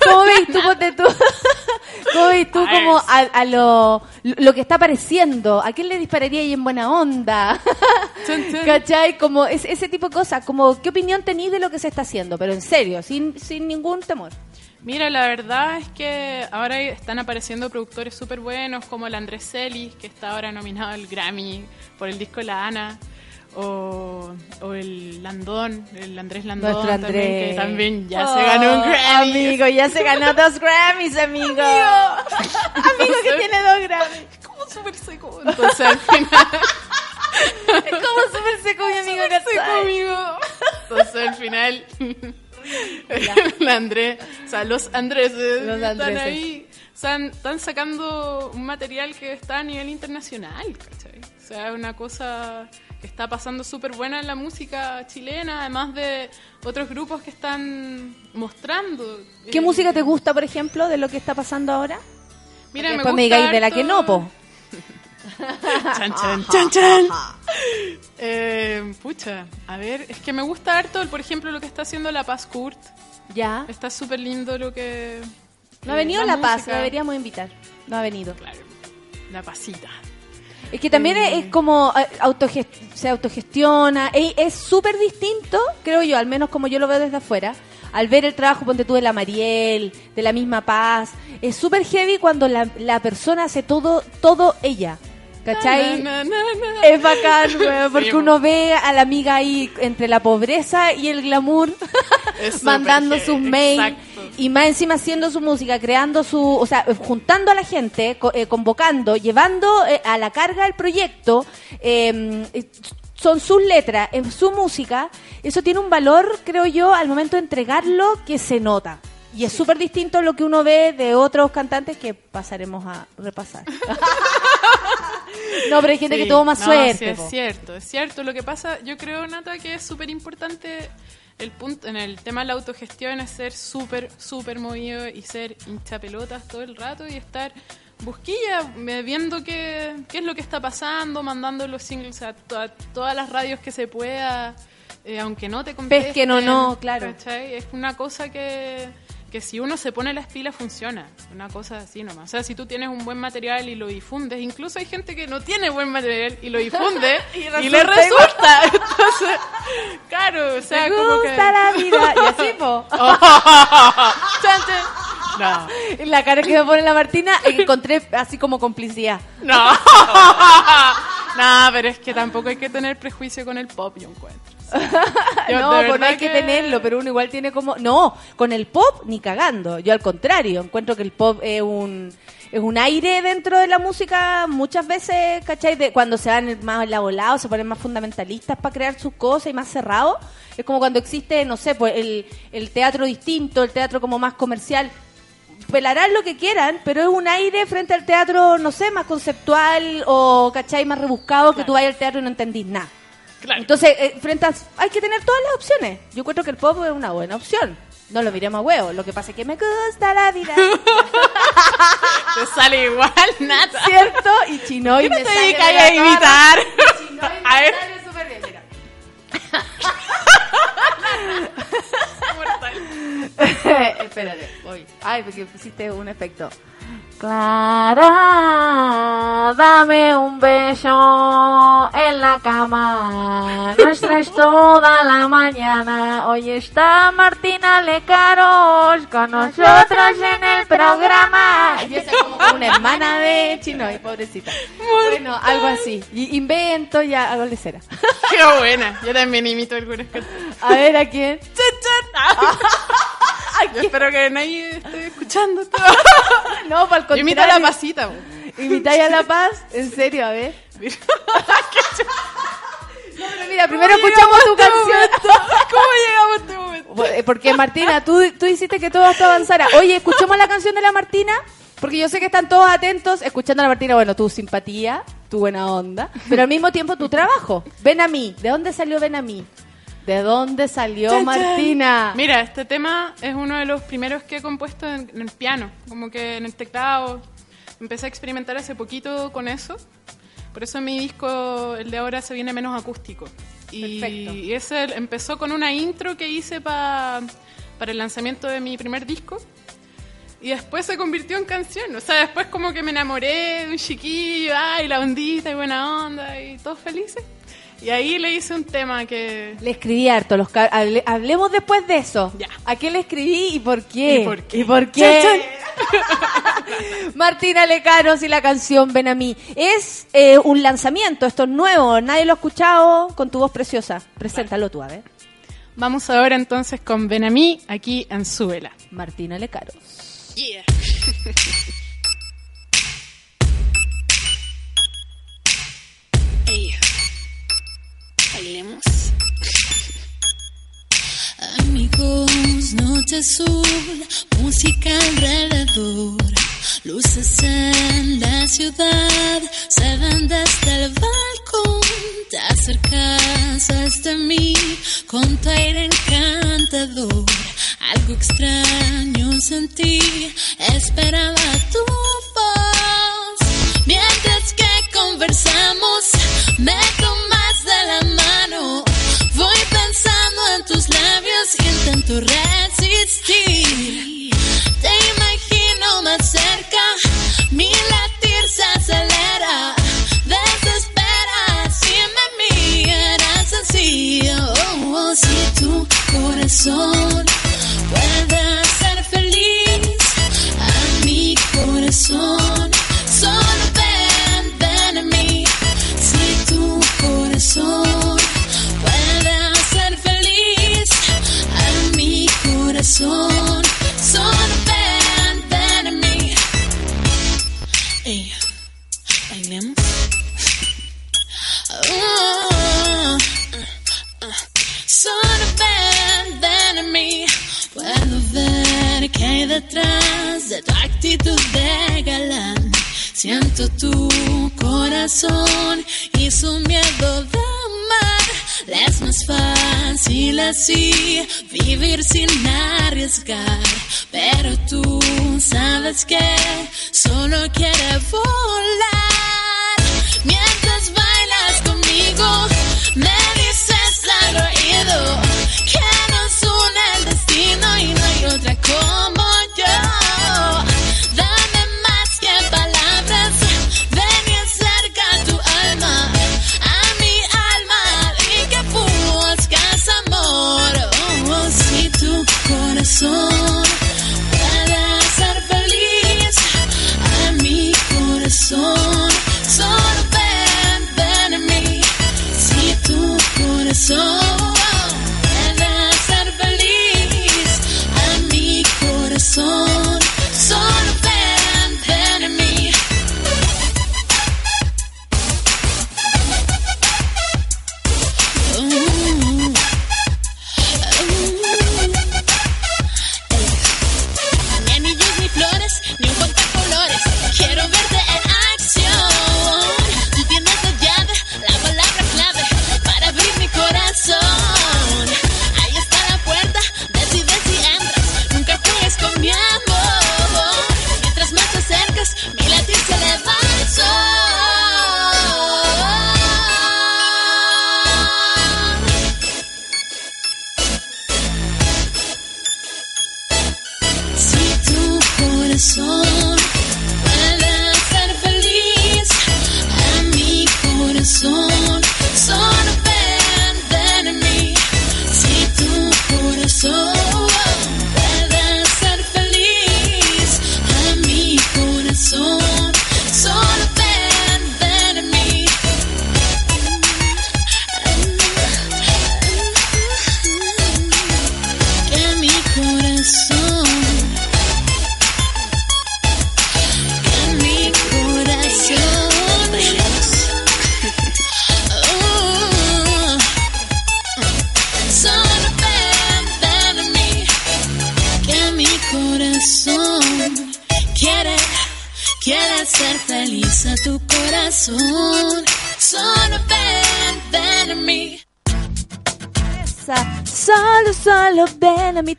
¿Cómo veis tú, ponte tú? ¿Cómo tú como a, a lo, lo que está apareciendo? ¿A quién le dispararía ahí en buena onda? ¿Cachai? Como es- ese tipo de cosas. Como, ¿qué opinión tenéis de lo que se está haciendo? Pero en serio, sin, sin ningún temor. Mira, la verdad es que ahora están apareciendo productores súper buenos como el Andrés Celis, que está ahora nominado al Grammy por el disco La Ana, o, o el Landón, el Andrés Landón, Nuestro también, Andrés. que también ya Oh, se ganó un Grammy. Amigo, ya se ganó dos Grammys, amigo. amigo que tiene dos Grammys. Es como súper seco. Entonces al final... Es como súper seco, mi amigo. Entonces al final... el Andrés, o sea, los Andreses Los están Andreses. ahí, o sea, están sacando un material que está a nivel internacional, ¿cachai? O sea, es una cosa está pasando súper buena en la música chilena, además de otros grupos que están mostrando. ¿Qué eh, música te gusta, por ejemplo, de lo que está pasando ahora? Mira, Porque me después me gusta digáis de la que no, po. Chan, chan, chan, chan. Eh, pucha, a ver, es que me gusta harto, por ejemplo, lo que está haciendo La Paz Kurt. Ya. Está súper lindo lo que... No ha eh, venido La, Paz, deberíamos invitar. No ha venido. Claro, la pasita. Es que también es, es como eh, autogest- se autogestiona, es súper distinto, creo yo, al menos como yo lo veo desde afuera, al ver el trabajo, ponte tú, de la Mariel, de la misma Paz, es súper heavy cuando la, la persona hace todo, todo ella, ¿cachai? Na, na, na. Es bacán, weón, porque Sí, uno ve a la amiga ahí entre la pobreza y el glamour mandando sus mails. Y más encima haciendo su música, creando su, o sea, juntando a la gente, co- eh, convocando, llevando eh, a la carga el proyecto. eh, eh, son sus letras, es su música, eso tiene un valor, creo yo, al momento de entregarlo que se nota. Y es súper distinto a lo que uno ve de otros cantantes que pasaremos a repasar. no, pero hay gente Sí, que tuvo más no, suerte. sí, es po. cierto, es cierto. Lo que pasa, yo creo, Nata, que es súper importante el punto en el tema de la autogestión es ser súper, súper movido y ser hinchapelotas todo el rato y estar busquilla, eh, viendo qué, qué es lo que está pasando, mandando los singles a, to- a todas las radios que se pueda, eh, aunque no te contesten. Pesquen o no, claro. ¿cachai? Es una cosa que, que si uno se pone las pilas funciona. Una cosa así nomás. O sea, si tú tienes un buen material y lo difundes, incluso hay gente que no tiene buen material y lo difunde Y y, le resulta. Entonces, claro, o sea, Me como que... gusta la vida. Y así, po. No. La cara que me pone la Martina encontré así como complicidad. No. No, pero es que tampoco hay que tener prejuicio con el pop, yo encuentro. Yo, no, pues no hay que... tenerlo, pero uno igual tiene como... No, con el pop ni cagando. Yo al contrario, encuentro que el pop es un... Es un aire dentro de la música, muchas veces, ¿cachai? De, cuando se dan más elabolados, se ponen más fundamentalistas para crear sus cosas y más cerrados. Es como cuando existe, no sé, pues el, el teatro distinto, el teatro como más comercial. Pelarán lo que quieran, pero es un aire frente al teatro, no sé, más conceptual o, ¿cachai? Más rebuscado que tú vayas al teatro y no entendís nada. Entonces, eh, frente a, hay que tener todas las opciones. Yo encuentro que el pop es una buena opción. No lo miremos a huevo. Lo que pasa es que me gusta la vida. Te sale igual, nada. ¿Cierto? Y Chinoy ¿Qué no me te sale a imitar? cámara. Y Chinoy me A ver. sale súper bien, mira. Espérate, voy. Ay, porque pusiste un efecto. Clara, dame un beso en la cama. Nuestra es toda la mañana. Hoy está Martina Lecaros con nosotros en el programa. Y esa es como una hermana de Chinoy, pobrecita. Bueno, algo así. Y invento ya hago lecera. Qué buena. Yo también imito algunas cosas. A ver, ¿a quién? Yo espero que nadie esté escuchando esto. No, para el Yo imito a contrario. la pasita. ¿Imitáis a La Paz? ¿En serio? A ver. No, pero mira, primero ¿Cómo escuchamos tu este canción. ¿Cómo llegamos a este momento? Eh, Porque Martina, tú, tú hiciste que todo esto avanzara. Oye, escuchemos la canción de la Martina, porque yo sé que están todos atentos escuchando a la Martina. Bueno, tu simpatía, tu buena onda, pero al mismo tiempo tu trabajo. Ven a mí. ¿De dónde salió Ven a mí? ¿De dónde salió Chan, chan. Martina? Mira, este tema es uno de los primeros que he compuesto en, en el piano, como que en el teclado. Empecé a experimentar hace poquito con eso. Por eso mi disco, el de ahora, se viene menos acústico. Y, Perfecto. y ese empezó con una intro que hice pa- para el lanzamiento de mi primer disco. Y después se convirtió en canción. O sea, después como que me enamoré de un chiquillo, ay, la ondita y buena onda, y todos felices. Y ahí le hice un tema que... Le escribí harto. Los ca- hable- hablemos después de eso. ¿A qué le escribí y por qué? ¿Y por qué? ¿Y por qué? Martina Lecaros y la canción Ven a mí. Es eh, un lanzamiento, esto es nuevo, nadie lo ha escuchado con tu voz preciosa. Preséntalo tú, a ver. Vamos ahora entonces con Ven a mí, aquí en Súbela. Martina Lecaros. Yeah. bailemos. Amigos, noche azul, música alrededor, luces en la ciudad, se ven desde el balcón, te acercas hasta mí con tu aire encantador, algo extraño sentí, esperaba tu voz, mientras que conversamos, me corazón. Puede ser feliz, a mi corazón. Solo ven, ven a mí. Si tu corazón puede ser feliz, a mi corazón hay detrás de tu actitud de galán. Siento tu corazón y su miedo de amar. Es más fácil así vivir sin arriesgar. Pero tú sabes que solo quiere volar. Mientras bailas conmigo, me dices al oído que nos une el destino y no hay otra como corazón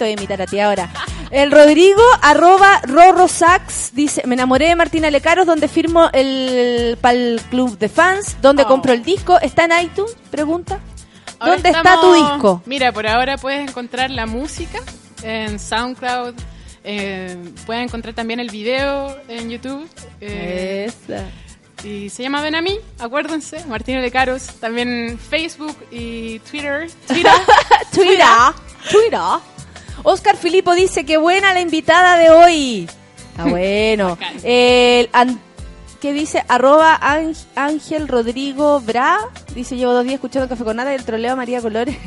voy a imitar a ti ahora. El Rodrigo, arroba Rorro Sax, dice, me enamoré de Martina Lecaros, donde firmo el pal club de fans, donde Oh. compro el disco. ¿Está en iTunes? Pregunta. Ahora ¿Dónde está tu disco? Mira, por ahora puedes encontrar la música en SoundCloud. eh, puedes encontrar también el video en YouTube. eh, Esa. Y se llama Ven a mí, acuérdense, Martino de Caros. También Facebook y Twitter. Twitter. Twitter. Twitter. Oscar Filipo dice que buena la invitada de hoy. Está bueno. El ¿Qué dice? Arroba Ángel- Rodrigo Bra. Dice, llevo dos días escuchando Café con Nada y el troleo a María Colores.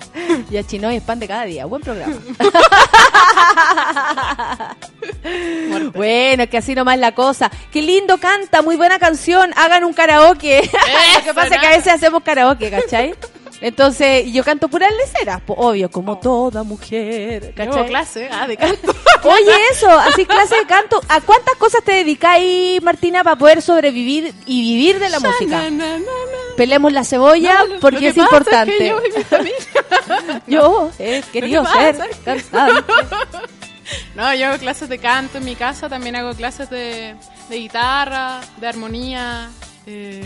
y a Chinoy es pan de cada día. Buen programa. bueno, que así nomás la cosa. Qué lindo canta, muy buena canción. Hagan un karaoke. Lo que pasa es que a veces hacemos karaoke, ¿cachai? Entonces, yo canto puras leceras, po, obvio, como toda mujer, ¿cachai? clase ah, de canto. Oye, eso, así clase de canto. ¿A cuántas cosas te dedicáis, Martina, para poder sobrevivir y vivir de la música? Pelemos la cebolla No, lo- lo porque que es importante. que yo Yo he querido Lo que ser es cantante. No, yo hago clases de canto en mi casa, también hago clases de, de guitarra, de armonía, eh,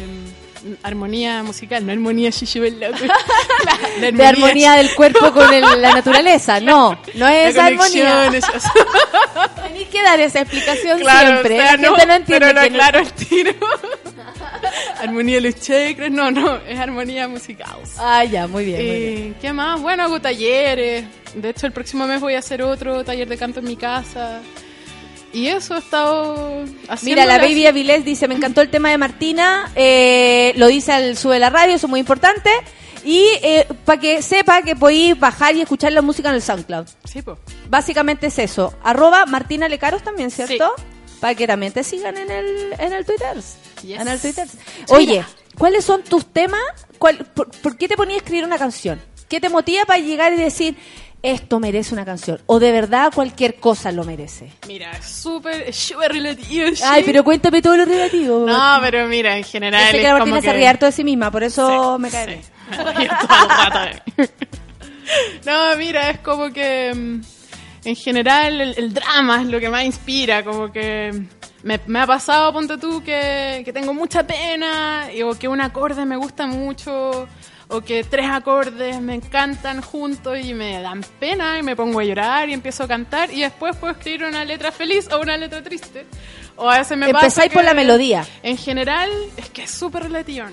armonía musical, no armonía shishibel. La- De armonía del cuerpo con el- la naturaleza. No, no es La armonía. esas- Tenéis que dar esa explicación Claro, siempre. o sea, la gente no, no, entiende pero no- aclaro al tiro. armonía de los chakras, no, no, es armonía musical. Ah, ya, muy bien, muy Eh, bien. ¿Qué más? Bueno, hago talleres. De hecho, el próximo mes voy a hacer otro taller de canto en mi casa. Y eso he estado haciendo. Mira, la Baby Avilés dice, me encantó el tema de Martina, eh, lo dice al Sube la Radio, eso es muy importante. Y para que sepa que podéis bajar y escuchar la música en el SoundCloud. Sí, pues. Básicamente es eso. Arroba Martina Lecaros también, ¿cierto? Para que también te sigan en el, en el Twitter. En el Twitter. Oye, ¿cuáles son tus temas? ¿Cuál, por, por qué te ponías a escribir una canción? ¿Qué te motiva para llegar y decir, esto merece una canción? ¿O de verdad cualquier cosa lo merece? Mira, súper, súper relativo. sí. Ay, pero cuéntame todo lo relativo. No, pero mira, en general. Yo sé que la Martina se ríe harto de sí misma, por eso me cae rato. No, mira, es como que mm, en general el, el drama es lo que más inspira, como que me, me ha pasado, ponte tú, que, que tengo mucha pena, o que un acorde me gusta mucho, o que tres acordes me encantan juntos y me dan pena y me pongo a llorar y empiezo a cantar y después puedo escribir una letra feliz o una letra triste. O a veces me pasa Empezáis por que- la melodía. En general, es que es súper relativo.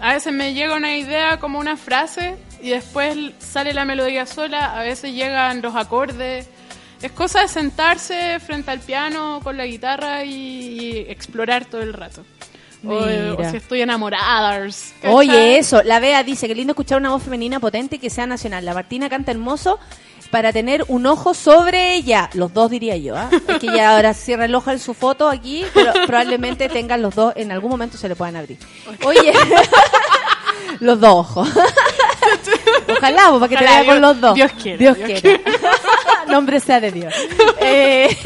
A veces me llega una idea como una frase y después sale la melodía sola, a veces llegan los acordes. Es cosa de sentarse frente al piano con la guitarra y, y explorar todo el rato. O, si estoy enamorada. Oye, eso, la Bea dice que lindo escuchar una voz femenina potente y que sea nacional. La Martina canta hermoso para tener un ojo sobre ella. Los dos diría yo, ¿ah? Es que ya ahora cierra el ojo en su foto aquí, pero probablemente tengan los dos, en algún momento se le puedan abrir. Oye, los dos ojos. Ojalá, pues, para que te vea con los dos. Dios quiera, Dios Dios quiera. Nombre sea de Dios. Eh,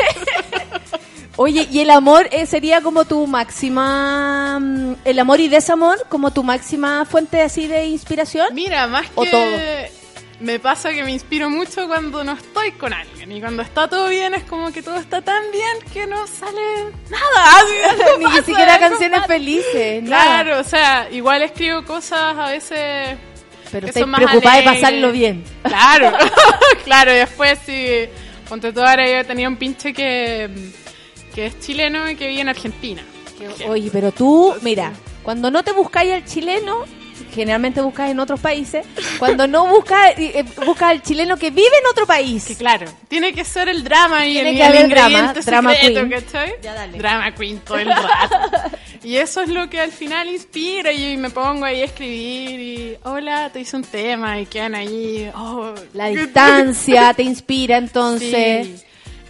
Oye, ¿y el amor eh, sería como tu máxima, mm, el amor y desamor, como tu máxima fuente así de inspiración? Mira, más ¿O que todo? me pasa que me inspiro mucho cuando no estoy con alguien y cuando está todo bien es como que todo está tan bien que no sale nada. así, no Ni pasa siquiera canciones felices, nada. Claro, o sea, igual escribo cosas a veces Pero más preocupada de pasarlo bien. Claro, claro, y después si ponte tú ahora yo tenía un pinche que que es chileno y que vive en Argentina. Oye, pero tú, mira, cuando no te buscáis al chileno, generalmente buscas en otros países, cuando no buscas, eh, buscas al chileno que vive en otro país. Que claro, tiene que ser el drama y Tiene el, que el haber drama, ingrediente drama secreto, queen. ¿cachai? Drama queen todo el rato. y eso es lo que al final inspira y me pongo ahí a escribir y hola, te hice un tema y quedan ahí. oh, La distancia te inspira entonces. Sí.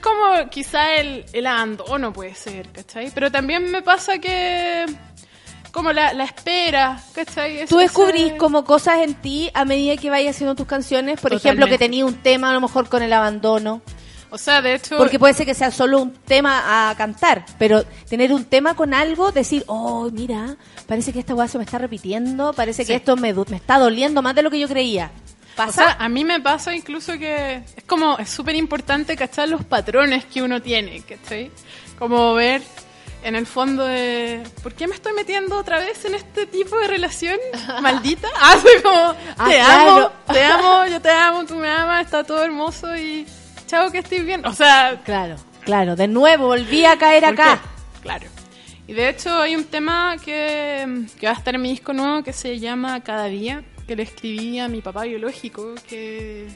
Como quizá el, el abandono puede ser, ¿cachai? Pero también me pasa que como la, la espera, ¿cachai? Es- Tú descubrís como cosas en ti a medida que vayas haciendo tus canciones, por ejemplo, que tenías un tema a lo mejor con el abandono. O sea, de hecho... Porque puede ser que sea solo un tema a cantar, pero tener un tema con algo, decir, oh, mira, parece que esta weá se me está repitiendo, parece que esto me, me está doliendo más de lo que yo creía. O ¿Pasa? sea, a mí me pasa incluso que es como, es súper importante cachar los patrones que uno tiene, ¿cachai? Como ver en el fondo de, ¿por qué me estoy metiendo otra vez en este tipo de relación maldita? Como, Ah, te claro. amo, te amo, yo te amo, tú me amas, está todo hermoso y chao que estoy bien. O sea, claro, claro, de nuevo volví a caer ¿Por acá. qué? Claro. Y de hecho hay un tema que, que va a estar en mi disco nuevo que se llama Cada Día, que le escribí a mi papá biológico, que,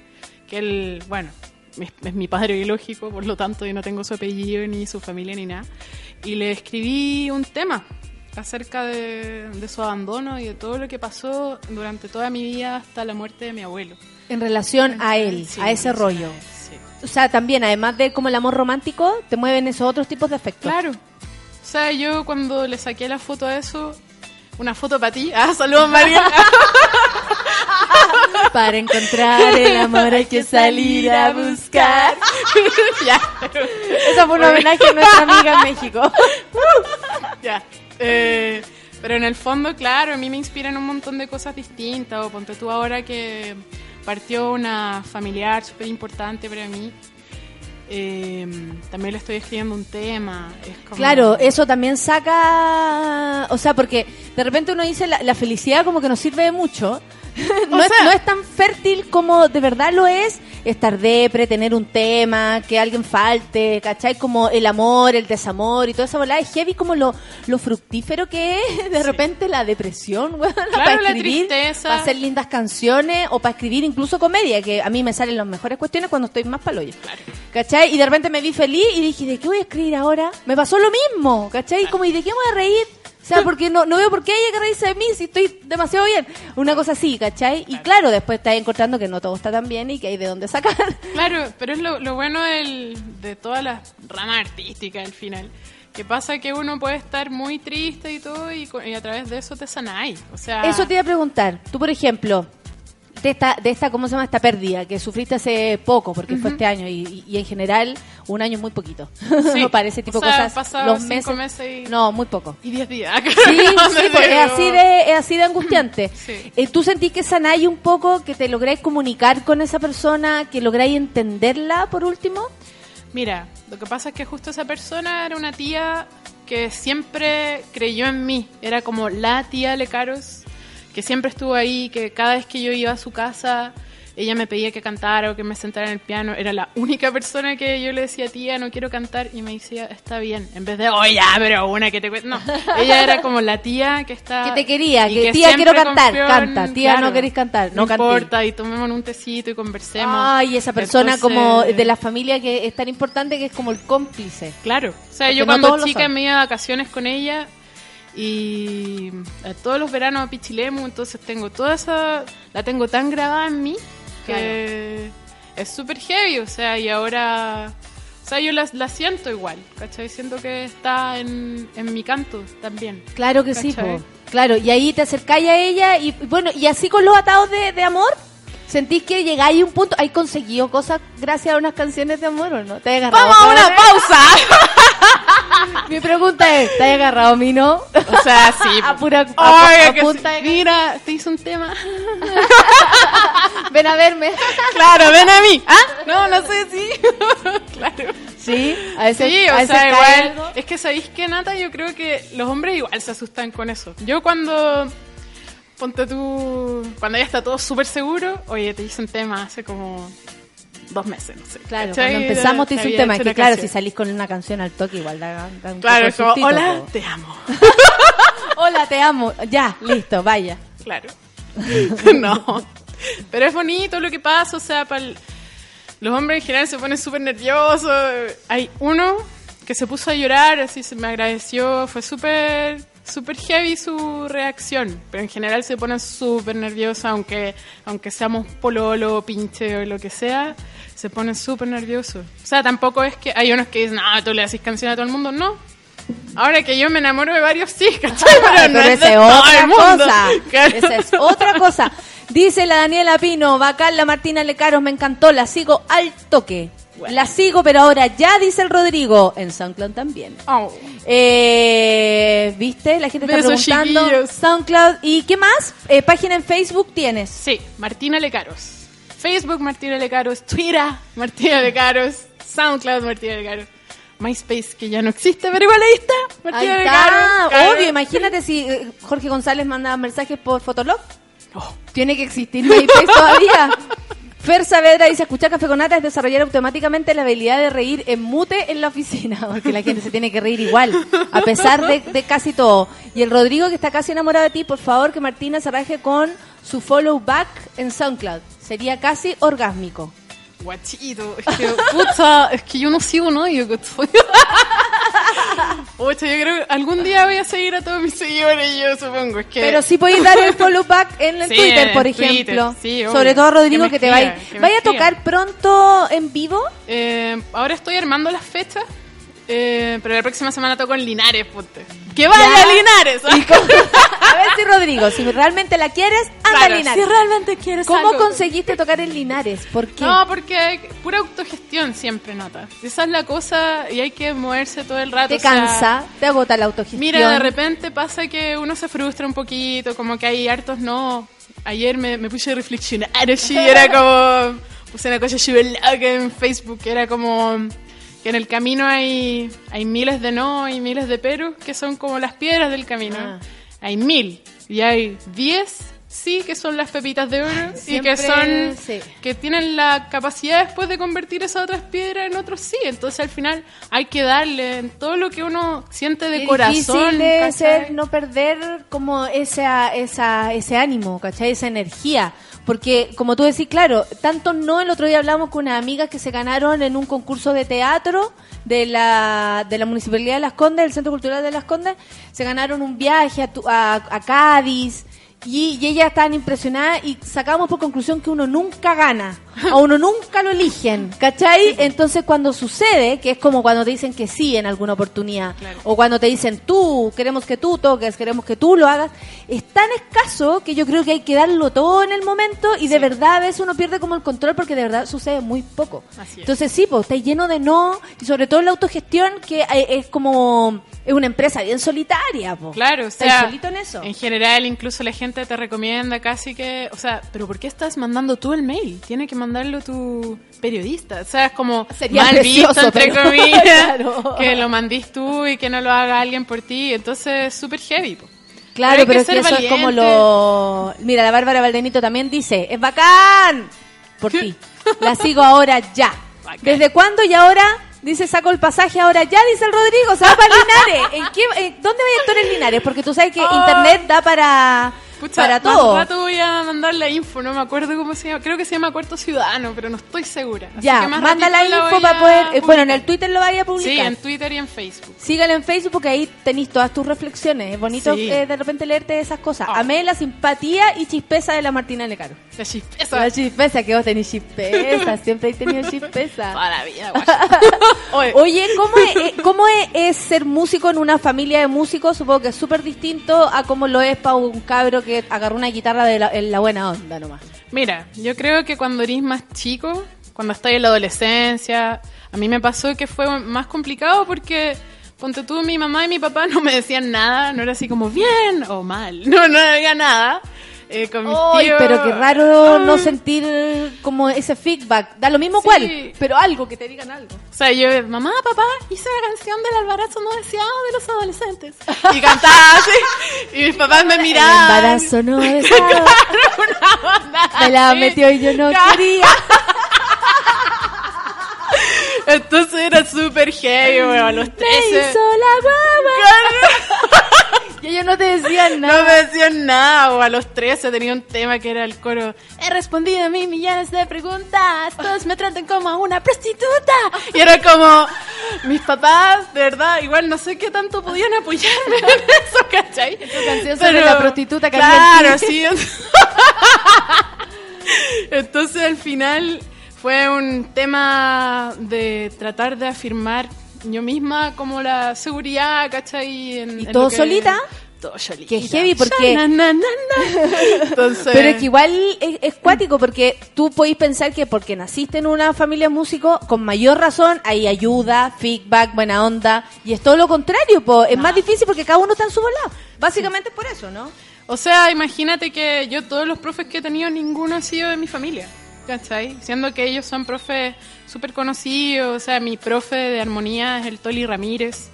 que él, bueno, es, es mi padre biológico, por lo tanto yo no tengo su apellido, ni su familia, ni nada. Y le escribí un tema acerca de, de su abandono y de todo lo que pasó durante toda mi vida hasta la muerte de mi abuelo. En relación a él, Sí, a ese sí, rollo. O sea, también, además de como el amor romántico, te mueven esos otros tipos de afectos. Claro. O sea, yo cuando le saqué la foto a eso, una foto para ti. Ah, saludos, María. Para encontrar el amor hay que salir a buscar. ya. Eso fue un homenaje a nuestra amiga en México. ya. Eh, pero en el fondo, claro, a mí me inspiran un montón de cosas distintas. O ponte tú ahora que partió una familiar súper importante para mí. Eh, también le estoy escribiendo un tema. Es como- Claro, eso también saca, o sea, porque de repente uno dice la, la felicidad como que nos sirve de mucho. no, es, sea- no es tan fértil como de verdad lo es estar depre, tener un tema, que alguien falte, ¿cachai? Como el amor, el desamor y toda esa bola. Es heavy como lo, lo fructífero que es de repente la depresión, weón, para escribir, para hacer lindas canciones o para escribir incluso comedia, que a mí me salen las mejores cuestiones cuando estoy más paloya. ¿Cachai? Y de repente me vi feliz y dije, ¿de qué voy a escribir ahora? Me pasó lo mismo, ¿cachai? Como, ¿y de qué voy a reír? Sea, porque no, no veo por qué hay que reírse de mí si estoy demasiado bien. Una cosa así, ¿cachai? Y claro, después estás encontrando que no todo está tan bien y que hay de dónde sacar. Claro, pero es lo, lo bueno del- de todas las ramas artísticas al final. Que pasa que uno puede estar muy triste y todo y, y a través de eso te sanáis. O sea, Eso te iba a preguntar. Tú, por ejemplo, de esta, de esta, ¿cómo se llama? Esta pérdida que sufriste hace poco, porque fue Ujú. este año y, y- en general un año es muy poquito. Sí. para ese tipo O de sea, cosas. pasado Los cinco meses, meses y- No, muy poco. Y 10 días. Sí, sí, pues, es así de, es así de angustiante. Sí. Eh, ¿Tú sentís que sanáis un poco, que te lográis comunicar con esa persona, que lográis entenderla por último? Mira, lo que pasa es que justo esa persona era una tía que siempre creyó en mí. Era como la tía Lecaros, que siempre estuvo ahí, que cada vez que yo iba a su casa, ella me pedía que cantara o que me sentara en el piano. Era la única persona que yo le decía, tía, no quiero cantar. Y me decía, está bien. En vez de, oh, ya, pero una que te cuesta. No, ella era como la tía que está... Que te quería, y que, tía quiero cantar, en- canta, tía claro, no queréis cantar, no, No importa, y tomemos un tecito y conversemos. Ay, esa persona Entonces- como de la familia que es tan importante que es como el cómplice. Claro. O sea, Porque yo cuando chica me iba de vacaciones con ella y eh, todos los veranos a Pichilemu, entonces tengo toda esa, la tengo tan grabada en mí que es súper heavy, o sea, y ahora, o sea, yo la, la siento igual, ¿cachai? Siento que está en, en mi canto también. Claro que sí, ¿cachai? po. claro, y ahí te acercáis a ella y bueno, y así con los atados de, de amor, ¿sentís que llegáis a un punto, hay conseguido cosas gracias a unas canciones de amor o no? ¿Te ¡Vamos a una pausa! Mi pregunta es, ¿te has agarrado a mí, no? O sea, sí. a pura Ay, a, a que punta sí. de- Mira, te hice un tema. Ven a verme. Claro, ven a mí. ¿Ah? No, no sé, sí. claro. Sí, a veces, Sí, a o veces sea, igual. algo. Es que sabéis que, Nata, yo creo que los hombres igual se asustan con eso. Yo cuando. Ponte tú. Cuando ya está todo súper seguro, oye, te hice un tema hace como. Dos meses, no sé. Claro, ¿cachai? cuando empezamos te hice un tema, que la claro, canción. si salís con una canción al toque igual da, da un Claro, poco como, hola, te amo. Hola, te amo. Ya, listo, vaya. Claro. no. Pero es bonito lo que pasa, o sea, para los hombres en general se ponen súper nerviosos. Hay uno que se puso a llorar, así se me agradeció, fue súper súper heavy su reacción, pero en general se ponen súper nerviosos, aunque aunque seamos pololo, pinche o lo que sea, se ponen súper nerviosos. O sea, tampoco es que hay unos que dicen, no, tú le haces canción a todo el mundo, no. Ahora que yo me enamoro de varios, sí, ¿cachai? Pero no es de todo otra el mundo. cosa. Claro. Esa es otra cosa. Dice la Daniela Pino, bacán la Martina Lecaros, me encantó, la sigo al toque. La sigo, pero ahora ya dice el Rodrigo. En SoundCloud también. Oh. Eh, ¿Viste? La gente está Besos, preguntando. chiquillos. SoundCloud. ¿Y qué más? Eh, página en Facebook tienes. Sí, Martina Lecaros. Facebook Martina Lecaros, Twitter Martina Lecaros, SoundCloud Martina Lecaros, MySpace que ya no existe, pero igual ahí está. Ahí Martina está, Lecaros. obvio. Imagínate si eh, Jorge González manda mensajes por Fotolog. Oh. Tiene que existir MySpace todavía. Fer Saavedra dice, escuchar Café con Nata es desarrollar automáticamente la habilidad de reír en mute en la oficina, porque la gente se tiene que reír igual, a pesar de, casi todo. Y el Rodrigo, que está casi enamorado de ti, por favor, que Martina se raje con su follow back en SoundCloud. Sería casi orgásmico. Guachito, es que, pucha, es que yo no sigo nadie, ¿cachai? Pucha, yo creo que algún día voy a seguir a todos mis seguidores, yo supongo. Es que... Pero sí podéis dar el follow back en el Sí, Twitter, en por Twitter, ejemplo. sí, obvio. Sobre todo Rodrigo, Que te vaya. que me ¿Vaya a tocar pronto en vivo? Eh, ahora estoy armando las fechas, eh, pero la próxima semana toco en Linares, ponte. ¡Que vaya Ya. a Linares! A ver si Rodrigo, si realmente la quieres, anda Claro, a Linares. si realmente quieres ¿Cómo algo. conseguiste tocar en Linares? ¿Por qué? No, porque pura autogestión siempre nota. Esa es la cosa y hay que moverse todo el rato. te o sea, cansa, te agota la autogestión. Mira, de repente pasa que uno se frustra un poquito, como que hay hartos no. Ayer me, me puse a reflexionar así, era como. Puse una cosa súper loca en Facebook, que era como. Que en el camino hay, hay miles de no y miles de pero, que son como las piedras del camino. Ah. Hay mil. Y hay diez, sí, que son las pepitas de oro. y que son. sí. Que tienen la capacidad después de convertir esas otras piedras en otros sí. Entonces al final hay que darle en todo lo que uno siente de corazón. difícil ser no perder como esa, esa, ese ánimo, ¿cachai? Esa energía. Porque, como tú decís, claro, tanto no, el otro día hablamos con unas amigas que se ganaron en un concurso de teatro de la, de la Municipalidad de Las Condes, del Centro Cultural de Las Condes, se ganaron un viaje a, tu- a, a Cádiz, y, y ellas estaban impresionadas y sacamos por conclusión que uno nunca gana, a uno nunca lo eligen, ¿cachai? Entonces cuando sucede, que es como cuando te dicen que sí en alguna oportunidad, o cuando te dicen tú, queremos que tú toques, queremos que tú lo hagas, es tan escaso que yo creo que hay que darlo todo en el momento y de verdad a veces uno pierde como el control porque de verdad sucede muy poco. Entonces sí, pues está lleno de no y sobre todo en la autogestión que eh, es como es una empresa bien solitaria, pues. Claro, o sea, solito en eso. en general incluso la gente te recomienda casi que, o sea, pero ¿por qué estás mandando tú el mail? Tiene que mandarlo tu periodista, o sea, es como Sería mal precioso, visto entre pero- comillas Claro. que lo mandís tú y que no lo haga alguien por ti, entonces es súper heavy. po. Claro, pero, es que eso es como lo... Mira, la Bárbara Valdenito también dice, es bacán por ti. La sigo ahora ya. ¿Desde cuándo y ahora? Dice, saco el pasaje ahora ya, dice el Rodrigo, se va para Linares. ¿En qué, eh, ¿Dónde va a actuar en Linares? Porque tú sabes que Oh. internet da para, Pucha, para más todo. rato voy a mandar la info, no me acuerdo cómo se llama, creo que se llama Cuarto Ciudadano, pero no estoy segura. Así Ya, que más manda la info para poder... eh, bueno, en el Twitter lo vaya a publicar. Sí, en Twitter y en Facebook. Sígalo en Facebook porque ahí tenéis todas tus reflexiones. Es bonito Sí. eh, de repente leerte esas cosas. Amé la simpatía y chispeza de la Martina Lecaro. La chispeza. La chispeza, que vos tenés chispeza. Siempre he tenido chispeza. Toda la vida, Oye, ¿cómo, es, eh, cómo es, es ser músico en una familia de músicos? Supongo que es súper distinto a cómo lo es para un cabro que agarró una guitarra de la, en la buena onda nomás. Mira, yo creo que cuando eres más chico, cuando estás en la adolescencia, a mí me pasó que fue más complicado porque, ponte tú, mi mamá y mi papá no me decían nada, no era así como bien o mal, no, no había nada. Eh, con mis Ay, tíos- pero qué raro no sentir como ese feedback. Da lo mismo Sí. cuál, pero algo, que te digan algo. O sea, yo, mamá, papá, hice la canción del albarazo no deseado de los adolescentes. Y cantaba así, y mis papás me El miraban. embarazo no deseado. Me la metió y yo no Claro. quería. Entonces era súper heavy, weón, a los 13. Me hizo la guava. y ellos no te decían nada. No me decían nada, o a los 13 tenía un tema que era el coro. He respondido a mí millones de preguntas, todos me tratan como una prostituta. Y era como, mis papás, de verdad, igual no sé qué tanto podían apoyarme en eso, ¿cachai? Tu canción sobre la prostituta Claro, caliente. sí. Entonces al final fue un tema de tratar de afirmar yo misma como la seguridad, ¿cachai? En- ¿Y en todo que- solita? Todo solita. Que heavy porque... Na, na, na, na. Entonces... Pero es que igual es, es cuático porque tú podéis pensar que porque naciste en una familia de músicos, con mayor razón hay ayuda, feedback, buena onda. Y es todo lo contrario, po. es más difícil porque cada uno está en su volado. Básicamente es por eso, ¿no? O sea, imagínate que yo todos los profes que he tenido, ninguno ha sido de mi familia. ¿Cachai? Siendo que ellos son profes súper conocidos. O sea, mi profe de armonía es el Toli Ramírez,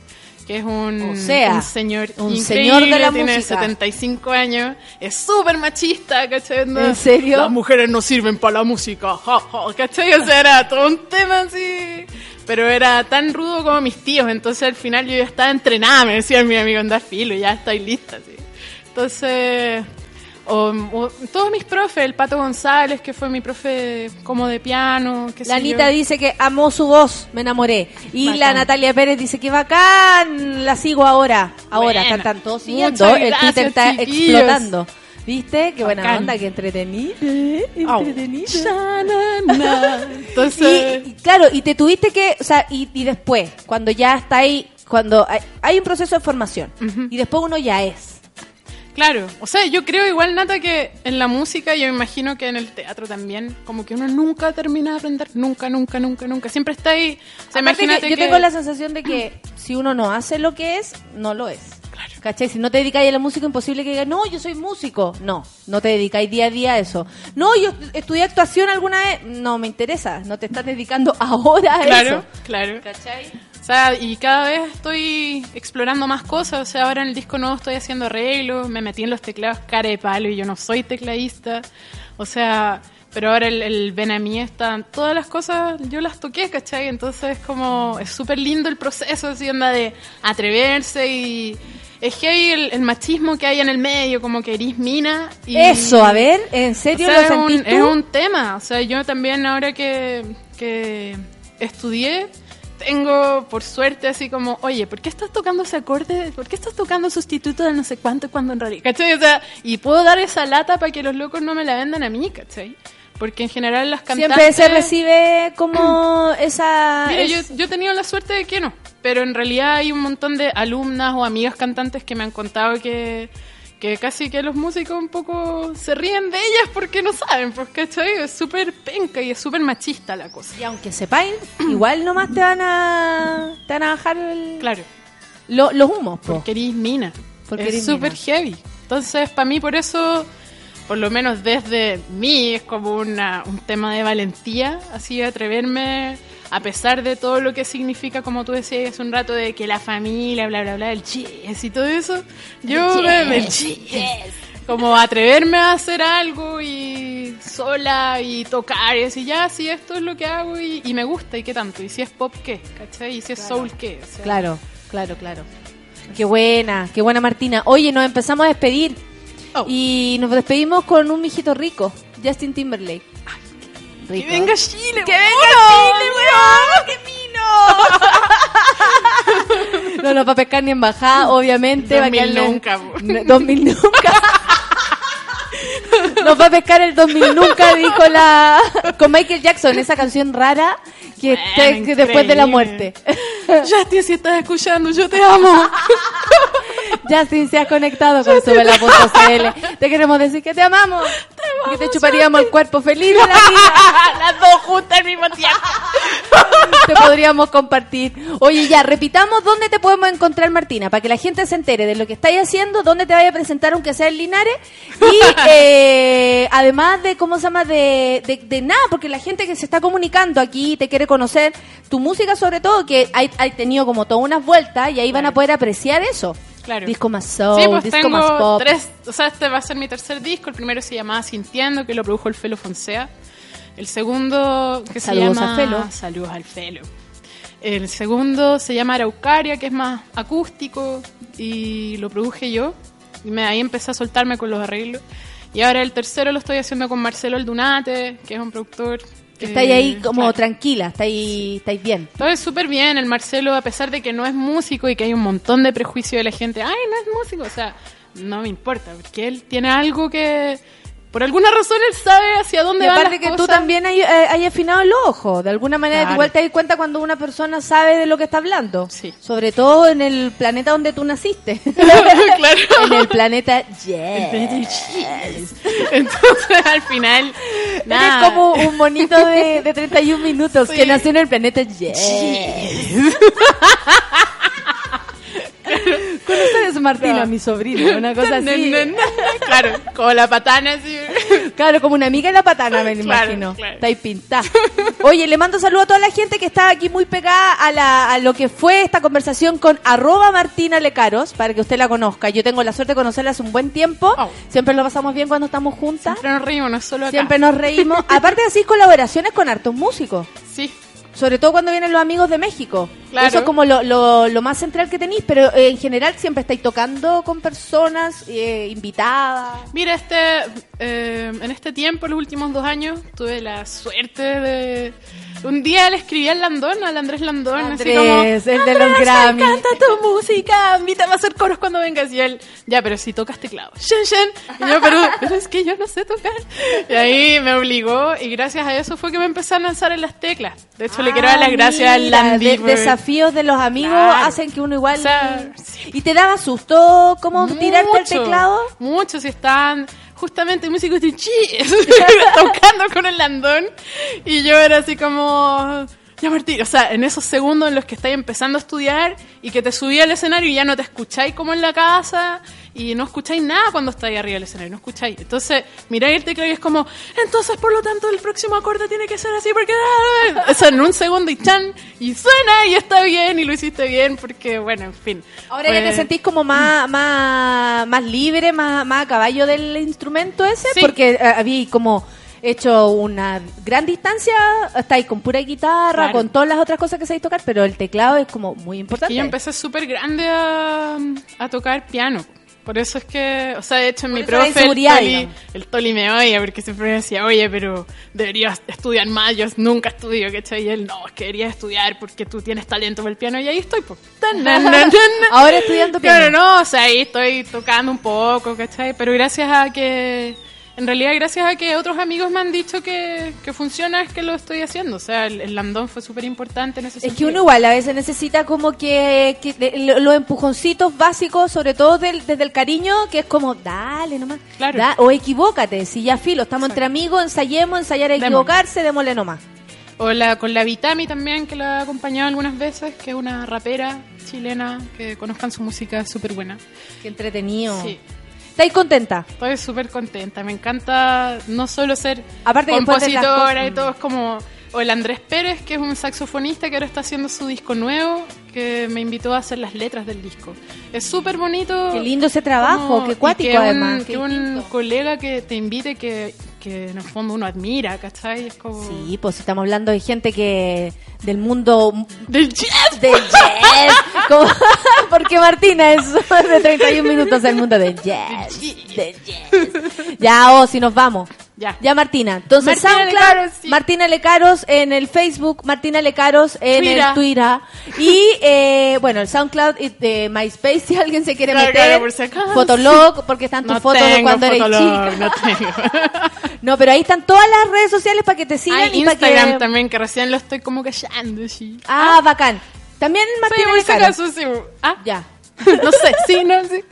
que es un, O sea, un señor un señor de la tiene música. 75 años, es súper machista, ¿cachai? ¿En serio? Las mujeres no sirven para la música, ja, ja, ¿cachai? O sea, era todo un tema así. Pero era tan rudo como mis tíos, entonces al final yo ya estaba entrenada, me decía mi amigo, anda filo, ya estoy lista, así. Entonces, o- o todos mis profes, el Pato González, que fue mi profe como de piano, que La Anita dice que amó su voz, me enamoré. Y Bacán. la Natalia Pérez dice que bacán, la sigo ahora. Ahora, Buena. están todos siguiendo. El gracias, Twitter está chiquillos. explotando. ¿Viste? Qué buena onda, qué entretenida. Entretenida. Entonces- Y, y claro, y te tuviste que, o sea, y, y después, cuando ya está ahí, cuando hay, hay un proceso de formación, y después uno ya es. Claro, o sea, yo creo igual, Nata, que en la música, yo imagino que en el teatro también, como que uno nunca termina de aprender, nunca, nunca, nunca, nunca, siempre está ahí. O sea, imagínate que yo que- tengo la sensación de que si uno no hace lo que es, no lo es. ¿Cachai? Si no te dedicáis a la música, imposible que digas, no, yo soy músico. No, no te dedicáis día a día a eso. No, yo estudié actuación alguna vez. No, me interesa. No te estás dedicando ahora a Claro, eso. claro. ¿Cachai? O sea, y cada vez estoy explorando más cosas. O sea, ahora en el disco nuevo estoy haciendo arreglos, me metí en los teclados cara de palo y yo no soy tecladista. O sea, pero ahora el, el Ven a mí está, todas las cosas yo las toqué, ¿cachai? Entonces como es súper lindo el proceso, así onda de atreverse y es que hay el, el machismo que hay en el medio, como que eres mina. Y, Eso, a ver, ¿en serio o sea, lo es un, sentís es tú? un tema. O sea, yo también ahora que, que estudié, tengo por suerte así como, oye, ¿por qué estás tocando ese acorde? ¿Por qué estás tocando sustituto de no sé cuánto cuando en realidad? ¿Cachai? O sea, y puedo dar esa lata para que los locos no me la vendan a mí, ¿cachai? Porque en general las cantantes... Siempre se recibe como esa... Mira, es- yo, yo he tenido la suerte de que no, pero en realidad hay un montón de alumnas o amigas cantantes que me han contado que, que casi que los músicos un poco se ríen de ellas porque no saben, pues, ¿cachai? Es súper penca y es súper machista la cosa. Y aunque sepáis, igual nomás te van a, te van a bajar el- Claro. lo- los humos, po. Porque eres mina. Porque es súper heavy. Entonces, para mí, por eso, por lo menos desde mí, es como una, un tema de valentía, así atreverme, a pesar de todo lo que significa, como tú decías hace un rato, de que la familia, bla, bla, bla, el chis y todo eso. Yo, me- el chis. chis. Como atreverme a hacer algo y sola y tocar y decir, ya, sí, esto es lo que hago y, y me gusta y qué tanto. Y si es pop, ¿qué? ¿Cachai? Y si es soul, ¿qué? O sea, Claro, claro, claro. Qué buena, qué buena Martina. Oye, nos empezamos a despedir. Oh. Y nos despedimos con un mijito rico, Justin Timberlake. Rico. ¡Que venga Chile! ¡Que venga Chile, weón! No nos va a pescar ni embajada, obviamente. va a 2000 quedarle- nunca, po. No, 2000 nunca. Nos va a pescar el 2000 nunca, dijo la... Con Michael Jackson, esa canción rara que, Bueno, te- que después de la muerte. increíble. Justin, si estás escuchando, yo te amo. Justin, se ha conectado con subela.cl. Te queremos decir que te amamos. que te chuparíamos el cuerpo feliz de la vida. Las dos juntas al mismo tiempo. te podríamos compartir. Oye, ya, repitamos dónde te podemos encontrar, Martina, para que la gente se entere de lo que estáis haciendo, dónde te vaya a presentar, aunque sea en Linares. Y eh, además de, ¿cómo se llama? De, de, de nada, porque la gente que se está comunicando aquí te quiere conocer tu música, sobre todo, que hay, hay tenido como todas unas vueltas y ahí van a poder apreciar eso. Claro. Disco más soul, sí, pues disco tengo más pop. tres, o sea, este va a ser mi tercer disco. El primero se llamaba Sintiendo, que lo produjo el Felo Fonsea. El segundo, que Saludos se llama... al Felo. Saludos al Felo. El segundo se llama Araucaria, que es más acústico y lo produje yo. Y me, ahí empecé a soltarme con los arreglos. Y ahora el tercero lo estoy haciendo con Marcelo Aldunate, que es un productor. Estáis ahí como claro. tranquila, estáis, estáis bien. Todo es súper bien. El Marcelo, a pesar de que no es músico y que hay un montón de prejuicio de la gente, ay, no es músico, o sea, no me importa, porque él tiene algo que, por alguna razón, él sabe hacia dónde Y van aparte las que tú cosas. también hay, eh, hay afinado el ojo, de alguna manera Claro. igual te das cuenta cuando una persona sabe de lo que está hablando. Sobre todo en el planeta donde tú naciste. en el planeta Yes. Entonces, al final, nada. Eres como un monito de, de 31 minutos que Sí. nació en el planeta Yes. ¿Conoces Martina, No. mi sobrina? Una cosa así. claro, como la patana así. Claro, como una amiga de la patana, me Claro, imagino. claro. Está ahí pintada. Oye, le mando saludo a toda la gente que está aquí muy pegada a, la, a lo que fue esta conversación con arroba Martina Lecaros, para que usted la conozca. Yo tengo la suerte de conocerla hace un buen tiempo. Siempre lo pasamos bien cuando estamos juntas. Siempre nos reímos, no solo acá. Siempre nos reímos. Aparte así colaboraciones con hartos músicos. Sí. Sobre todo cuando vienen los amigos de México. Claro. Eso es como lo, lo, lo más central que tenéis, pero eh, en general siempre estáis tocando con personas eh, invitadas. Mira, este, eh, en este tiempo, los últimos dos años, tuve la suerte de... Un día le escribí al Landón, al Andrés Landón, así Andrés, como... el de los "Andrés, Grammy". Me encanta tu música, invítame a hacer coros cuando vengas. Y él, ya, pero si tocas teclado. Shen, shen. Y yo, pero, pero es que yo no sé tocar. Y ahí me obligó, y gracias a eso fue que me empecé a lanzar en las teclas. De hecho, le quiero dar las gracias al Landy. de- por- desafíos de los amigos Claro. hacen que uno igual... O sea, ¿Y te daba susto cómo tirarte el teclado? Mucho, si estaban justamente músicos de chi tocando con el landón y yo era así como ya Martín, o sea, en esos segundos en los que estáis empezando a estudiar y que te subí al escenario y ya no te escucháis como en la casa y no escucháis nada cuando estáis arriba del escenario, no escucháis. Entonces, miráis el teclado y es como, entonces por lo tanto el próximo acorde tiene que ser así porque... Eso en un segundo y chan, y suena y está bien y lo hiciste bien porque, bueno, en fin. Ahora ya Fue- te sentís como más, más, más libre, más, más a caballo del instrumento ese, Sí. porque eh, había como hecho una gran distancia, estáis con pura guitarra, Claro. con todas las otras cosas que sabéis tocar, pero el teclado es como muy importante. Y yo empecé súper grande a, a tocar piano. Por eso es que, o sea, de hecho, mi eso la profe, el Toli, el Toli me oye, porque siempre me decía, oye, pero deberías estudiar más, yo nunca estudio, ¿cachai? Y él, no, es que deberías estudiar porque tú tienes talento para el piano, y ahí estoy, pues. Ahora estudiando piano. Claro, no, o sea, ahí estoy tocando un poco, ¿cachai? Pero gracias a que, en realidad, gracias a que otros amigos me han dicho que, que funciona, es que lo estoy haciendo. O sea, el, el landón fue súper importante en ese Es que uno igual a veces necesita como que, que de- lo- los empujoncitos básicos, sobre todo del- desde el cariño, que es como, dale nomás. Claro. da- o equivócate, si ya filo, estamos entre amigos, ensayemos, ensayar a equivocarse, démosle nomás. O la, con la Vitami también, que la he acompañado algunas veces, que es una rapera chilena, que conozcan su música, es súper buena. Qué entretenido. Sí. ¿Estáis contenta? Estoy súper contenta, me encanta no solo ser Aparte que compositora cosas- y todo, es como... O el Andrés Pérez, que es un saxofonista que ahora está haciendo su disco nuevo, que me invitó a hacer las letras del disco. Es súper bonito. Qué lindo ese trabajo, como- qué cuático que un- además, Que un colega que te invite que, que en el fondo uno admira, ¿cachai? Es como... Sí, pues estamos hablando de gente que del mundo del jazz, del jazz, Como- porque Martina es de 31 minutos del mundo del jazz, del jazz. Ya, oh, si nos vamos. Ya. Martina. Entonces, Martina SoundCloud, Lecaros, sí. Martina Lecaros en el Facebook, Martina Lecaros en el Twitter. Y, eh, bueno, el SoundCloud y de MySpace, si alguien se quiere Claro, meter. claro, por si acaso. Fotolog, porque están tus No fotos de cuando eres chica. No tengo. No, pero ahí están todas las redes sociales para que te sigan y para Instagram que... también, que recién lo estoy como callando, sí. Ah, bacán. También Martina Sí, si Lecaros. sí. Ah, Ya. no sé, sí, no, sí.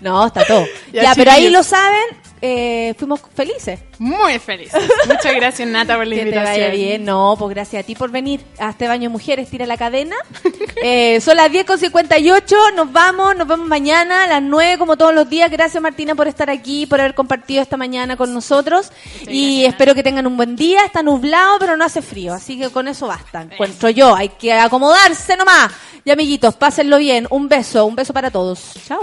No, está todo. Ya, Ya, pero ahí lo saben, eh, fuimos felices. Muy feliz. Muchas gracias, Nata, por la Que te invitación. vaya bien. No, pues gracias a ti por venir a este baño de mujeres, tira la cadena. Eh, son las 10.58, nos vamos, nos vemos mañana a las 9 como todos los días. Gracias Martina por estar aquí, por haber compartido esta mañana con nosotros. y espero que tengan un buen día, está nublado pero no hace frío, así que con eso basta. Encuentro yo, hay que acomodarse nomás. Y amiguitos, pásenlo bien. Un beso, un beso para todos. Chao.